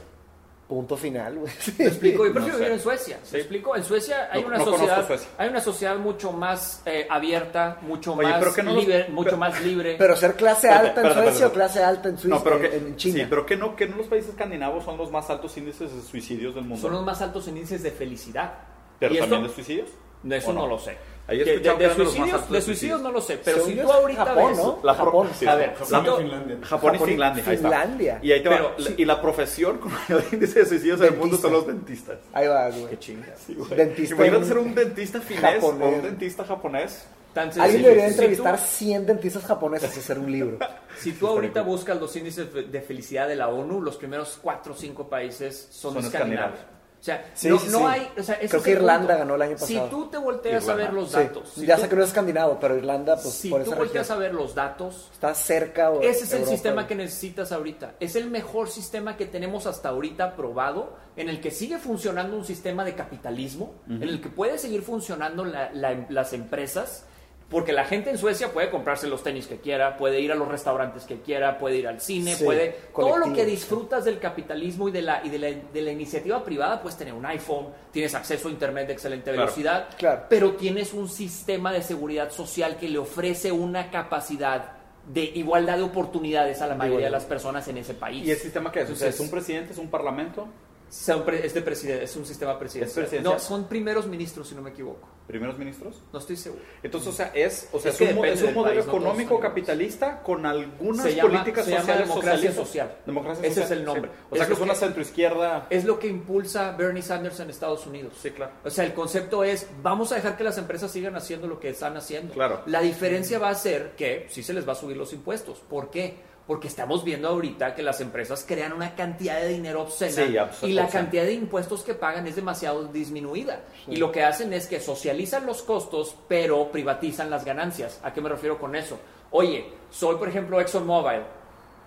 Punto final, güey. ¿Me explico? Yo No prefiero sé. vivir en Suecia. Sí. ¿Me explico? En Suecia hay No- una no sociedad, Suecia. hay una sociedad mucho más eh, abierta, mucho Oye, más pero no los- libre, mucho pero- más libre. Pero ser clase alta en Suecia o clase alta en Suiza, No, pero en, que, en China. sí, pero que no, que no los países escandinavos son los más altos índices de suicidios del mundo. son los más altos índices de felicidad. Pero y también esto, de suicidios. De eso ¿O no? no? lo sé. Ahí De- de, de suicidios, de suicidios no lo sé, pero si tú ahorita Japón, ves... ¿no? La Japón. sí, A ver, Japón, si Japón tú- y Finlandia. Japón y Finlandia. ahí está. Finlandia. Y ahí te va. Pero, La- sí. Y la profesión con mayor índice de suicidios en el mundo son los dentistas. Ahí va, güey. Qué chinga. Sí, güey. Dentista Imagínate ser un dentista finés o un dentista japonés. Tan Alguien debería Si entrevistar tú- 100 dentistas japoneses y hacer un libro. Si tú ahorita buscas los índices de felicidad de la ONU, los primeros cuatro o cinco países son, Son escandinavos. O sea, Sí, no, sí, no sí. hay. O sea, ese Creo que Irlanda punto. ganó el año Si pasado. tú te volteas a ver los datos. si ya tú- sé que no es escandinavo, pero Irlanda, pues Si por tú esa volteas región. a ver los datos, Está cerca. o ese es el sistema que necesitas ahorita. Es el mejor sistema que tenemos hasta ahorita probado, en el que sigue funcionando un sistema de capitalismo, en el que puede seguir funcionando la- la- las empresas, porque la gente en Suecia puede comprarse los tenis que quiera, puede ir a los restaurantes que quiera, puede ir al cine, Sí, puede... Todo lo que disfrutas del capitalismo y de la, y de la, de la iniciativa privada, puedes tener un iPhone, tienes acceso a Internet de excelente Claro. velocidad, Claro. pero tienes un sistema de seguridad social que le ofrece una capacidad de igualdad de oportunidades a la mayoría de las personas en ese país. ¿Y el sistema qué es? Entonces- ¿Es un presidente? ¿Es un parlamento? Son pre- es, de preside- es un sistema presidencial. presidencial? No, son primeros ministros, si no me equivoco. ¿Primeros ministros? No estoy seguro. Entonces, o sea, es, o sea, Es es, un, es un del modelo país, económico capitalista con algunas Se llama- políticas se llama sociales democracia social. Democracia Ese social, es el nombre. sí. O sea, que es una centroizquierda. Es lo que impulsa Bernie Sanders en Estados Unidos. Sí, claro. O sea, el concepto es, vamos a dejar que las empresas sigan haciendo lo que están haciendo. Claro. La diferencia va a ser que sí se les va a subir los impuestos. ¿Por qué? Porque estamos viendo ahorita que las empresas crean una cantidad de dinero obscena Sí, y la cantidad de impuestos que pagan es demasiado disminuida. Y lo que hacen es que socializan los costos, pero privatizan las ganancias. ¿A qué me refiero con eso? Oye, soy por ejemplo ExxonMobil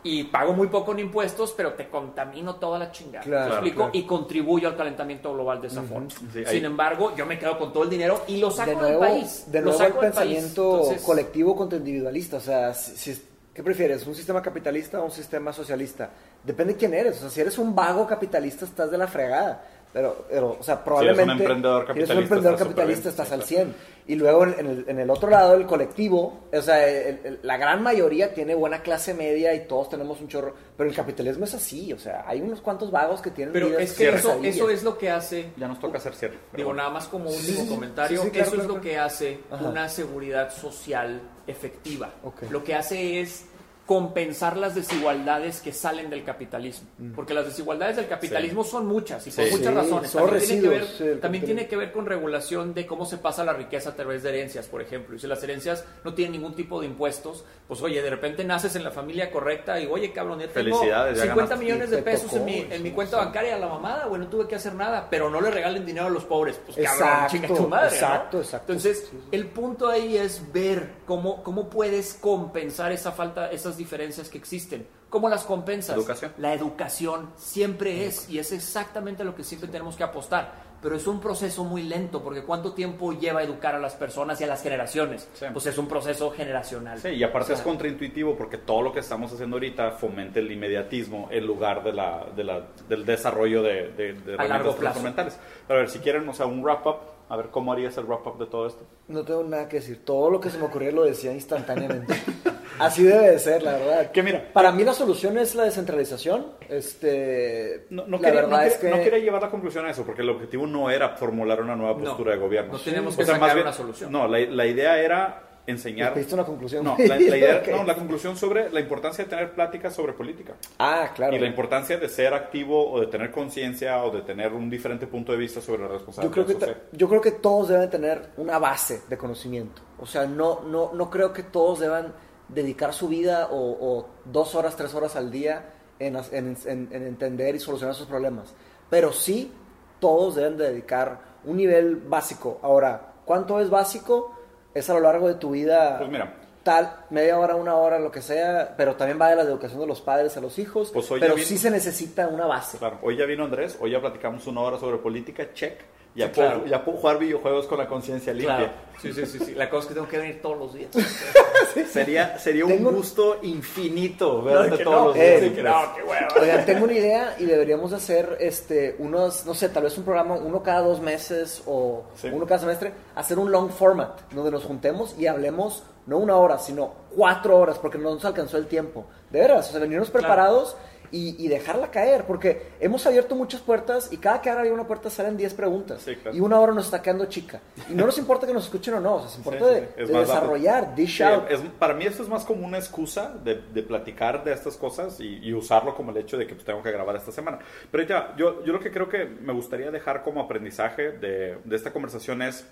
y pago muy poco en impuestos, pero te contamino toda la chingada. Claro, ¿Me explico? claro. Y contribuyo al calentamiento global de esa forma. Sí, ahí- Sin embargo, yo me quedo con todo el dinero y lo saco de nuevo, del país. de Lo nuevo el saco pensamiento Entonces, colectivo contra individualista. O sea, si, si- ¿qué prefieres? ¿Un sistema capitalista o un sistema socialista? Depende de quién eres. O sea, si eres un vago capitalista, estás de la fregada. Pero, pero o sea, probablemente. emprendedor si eres capitalista, un emprendedor estás súper capitalista, bien, estás al claro. 100. Y luego en, el, en el otro lado, el colectivo, o sea, el- el- la gran mayoría tiene buena clase media y todos tenemos un chorro. Pero el capitalismo es así. O sea, hay unos cuantos vagos que tienen. pero es que eso, eso es lo que hace Ya nos toca hacer cierre. pero Digo, bueno. nada más como último sí, comentario, Sí, sí, claro, eso claro, es lo que hace Ajá. una seguridad social efectiva. Lo que hace es compensar las desigualdades que salen del capitalismo. Porque las desigualdades del capitalismo son muchas y por Sí. muchas. Sí, razones. son También, tiene que, ver, también tiene que ver con regulación de cómo se pasa la riqueza a través de herencias, por ejemplo. Y si las herencias no tienen ningún tipo de impuestos, pues oye, de repente naces en la familia correcta y oye, cabrón, ya tengo Felicidades, ya 50 ganaste. millones de pesos en mi, sí, en mi cuenta bancaria a la mamada, güey, no tuve que hacer nada, pero no le regalen dinero a los pobres. Pues cabrón, Exacto, chinga tu madre, ¿no? exacto, exacto. Entonces, Sí, sí. el punto ahí es ver cómo, cómo puedes compensar esa falta, esas diferencias que existen. ¿Cómo las compensas? Educación. La educación siempre es, y es exactamente lo que siempre tenemos que apostar. Pero es un proceso muy lento, porque ¿cuánto tiempo lleva educar a las personas y a las generaciones? Sí. Pues es un proceso generacional. Sí, y aparte O sea, es contraintuitivo porque todo lo que estamos haciendo ahorita fomenta el inmediatismo en lugar de la, de la- del desarrollo de, de, de A largo plazo. Pero a ver, si quieren, o sea, un wrap-up, a ver cómo harías el wrap-up de todo esto. No tengo nada que decir. Todo lo que se me ocurría lo decía instantáneamente. Así debe de ser, la verdad. Que mira- para mí la solución es la descentralización. Este, No, no la quería, no verdad quería- es que no quería llevar la conclusión a eso, porque el objetivo no era formular una nueva No, postura de gobierno. no tenemos O que sea, sacar más bien- una solución. No, la, la idea era enseñar... ¿Pediste una conclusión? No, la, la idea, Ok. no, la conclusión sobre la importancia de tener pláticas sobre política. Ah, claro. Y la importancia de ser activo o de tener conciencia o de tener un diferente punto de vista sobre la Yo responsabilidad creo, que social. yo creo que todos deben tener una base de conocimiento. O sea, no, no, no creo que todos deban dedicar su vida o, o dos horas, tres horas al día en, as- en- en- en entender y solucionar sus problemas. Pero sí, todos deben de dedicar un nivel básico. Ahora, ¿cuánto es básico? Es a lo largo de tu vida. Pues mira. Tal, media hora, una hora, lo que sea, pero también va de la educación de los padres a los hijos. Pues pero ya vi- sí se necesita una base. Claro, hoy ya vino Andrés, hoy ya platicamos una hora sobre política, check. Ya, puedo, claro. ya puedo jugar videojuegos con la conciencia limpia. Claro. Sí, sí, sí, sí. La cosa es que tengo que venir todos los días. Sería, sería Tengo- un gusto infinito verte que todos no, los días. eh. No, qué. Oigan, tengo una idea y deberíamos de hacer este, unos, no sé, tal vez un programa, uno cada dos meses o Sí. uno cada semestre, hacer un long format, donde nos juntemos y hablemos no una hora, sino cuatro horas, porque no nos alcanzó el tiempo. De veras, o sea, venirnos preparados y, y dejarla caer, porque hemos abierto muchas puertas y cada que abre una puerta salen 10 preguntas Sí, claro. y una hora nos está quedando chica. Y no nos importa que nos escuchen o no, o sea, se importa Sí, de, sí, de más desarrollar, dish out. es- para mí esto es más como una excusa de, de platicar de estas cosas y, y usarlo como el hecho de que pues, tengo que grabar esta semana. Pero ya, yo, yo lo que creo que me gustaría dejar como aprendizaje de, de esta conversación es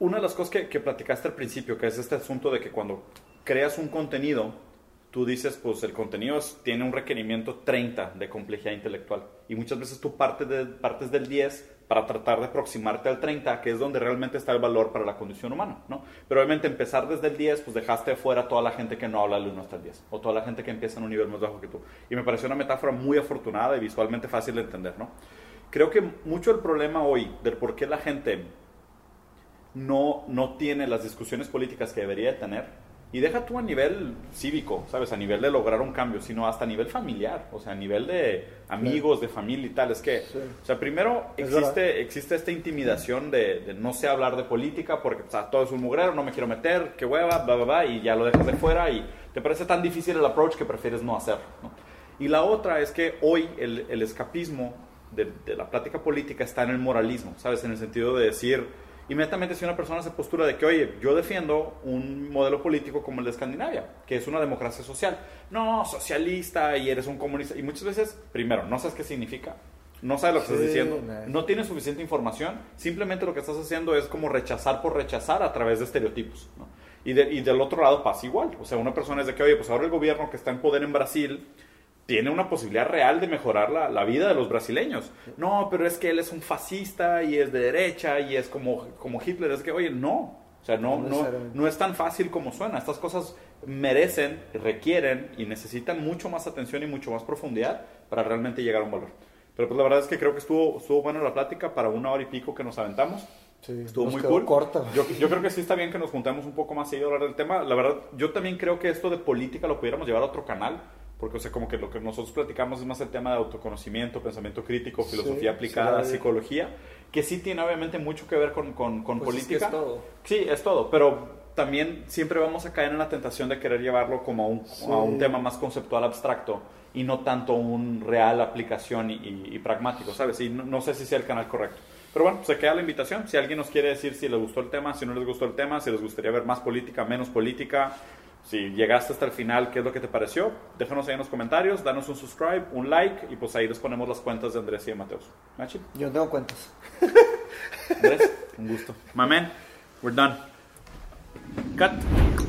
una de las cosas que, que platicaste al principio, que es este asunto de que cuando creas un contenido, tú dices, pues el contenido tiene un requerimiento 30 de complejidad intelectual. Y muchas veces tú partes, de, partes del 10 para tratar de aproximarte al 30, que es donde realmente está el valor para la condición humana, ¿no? Pero obviamente empezar desde el 10, pues dejaste fuera toda la gente que no habla del 1 hasta el 10, o toda la gente que empieza en un nivel más bajo que tú. Y me pareció una metáfora muy afortunada y visualmente fácil de entender, ¿no? Creo que mucho el problema hoy del por qué la gente no, no tiene las discusiones políticas que debería de tener. Y deja tú a nivel cívico, ¿sabes? A nivel de lograr un cambio, sino hasta a nivel familiar, o sea, a nivel de amigos, de familia y tal. Es que, Sí. o sea, primero existe, existe esta intimidación de, de no sé hablar de política porque o sea, todo es un mugrero, no me quiero meter, qué hueva, bla, bla, bla, y ya lo dejas de fuera y te parece tan difícil el approach que prefieres no hacerlo. ¿no? Y la otra es que hoy el, el escapismo de, de la plática política está en el moralismo, ¿sabes? En el sentido de decir, inmediatamente si una persona se postura de que, oye, yo defiendo un modelo político como el de Escandinavia, que es una democracia social. No, socialista y eres un comunista. Y muchas veces, primero, no sabes qué significa. No sabes lo que Sí, estás diciendo. No tienes suficiente información. Simplemente lo que estás haciendo es como rechazar por rechazar a través de estereotipos. ¿no? Y, de- y del otro lado pasa igual. O sea, una persona es de que, oye, pues ahora el gobierno que está en poder en Brasil tiene una posibilidad real de mejorar la, la vida de los brasileños. No, pero es que él es un fascista y es de derecha y es como, como Hitler. Es que, oye, no. O sea, no, No no, es tan fácil como suena. Estas cosas merecen, requieren y necesitan mucho más atención y mucho más profundidad para realmente llegar a un valor. Pero pues la verdad es que creo que estuvo, estuvo buena la plática para una hora y pico que nos aventamos. Sí, Estuvo muy cool. corta. Yo, yo creo que sí está bien que nos juntemos un poco más a hablar del tema. La verdad, yo también creo que esto de política lo pudiéramos llevar a otro canal. Porque, o sea, como que lo que nosotros platicamos es más el tema de autoconocimiento, pensamiento crítico, filosofía Sí, aplicada, sí, psicología, que sí tiene obviamente mucho que ver con, con, con Pues es que política. es todo. Sí, es todo, pero también siempre vamos a caer en la tentación de querer llevarlo como a un, a un tema más conceptual abstracto y no tanto un real aplicación y, y- y pragmático, ¿sabes? Y no, no sé si sea el canal correcto. Pero bueno, se queda la invitación. Si alguien nos quiere decir si les gustó el tema, si no les gustó el tema, si les gustaría ver más política, menos política, si llegaste hasta el final, ¿qué es lo que te pareció? Déjanos ahí en los comentarios, danos un subscribe, un like y pues ahí les ponemos las cuentas de Andrés y de Mateus. Machi, Yo no tengo cuentas. Andrés, un gusto. My man, we're done. Cut.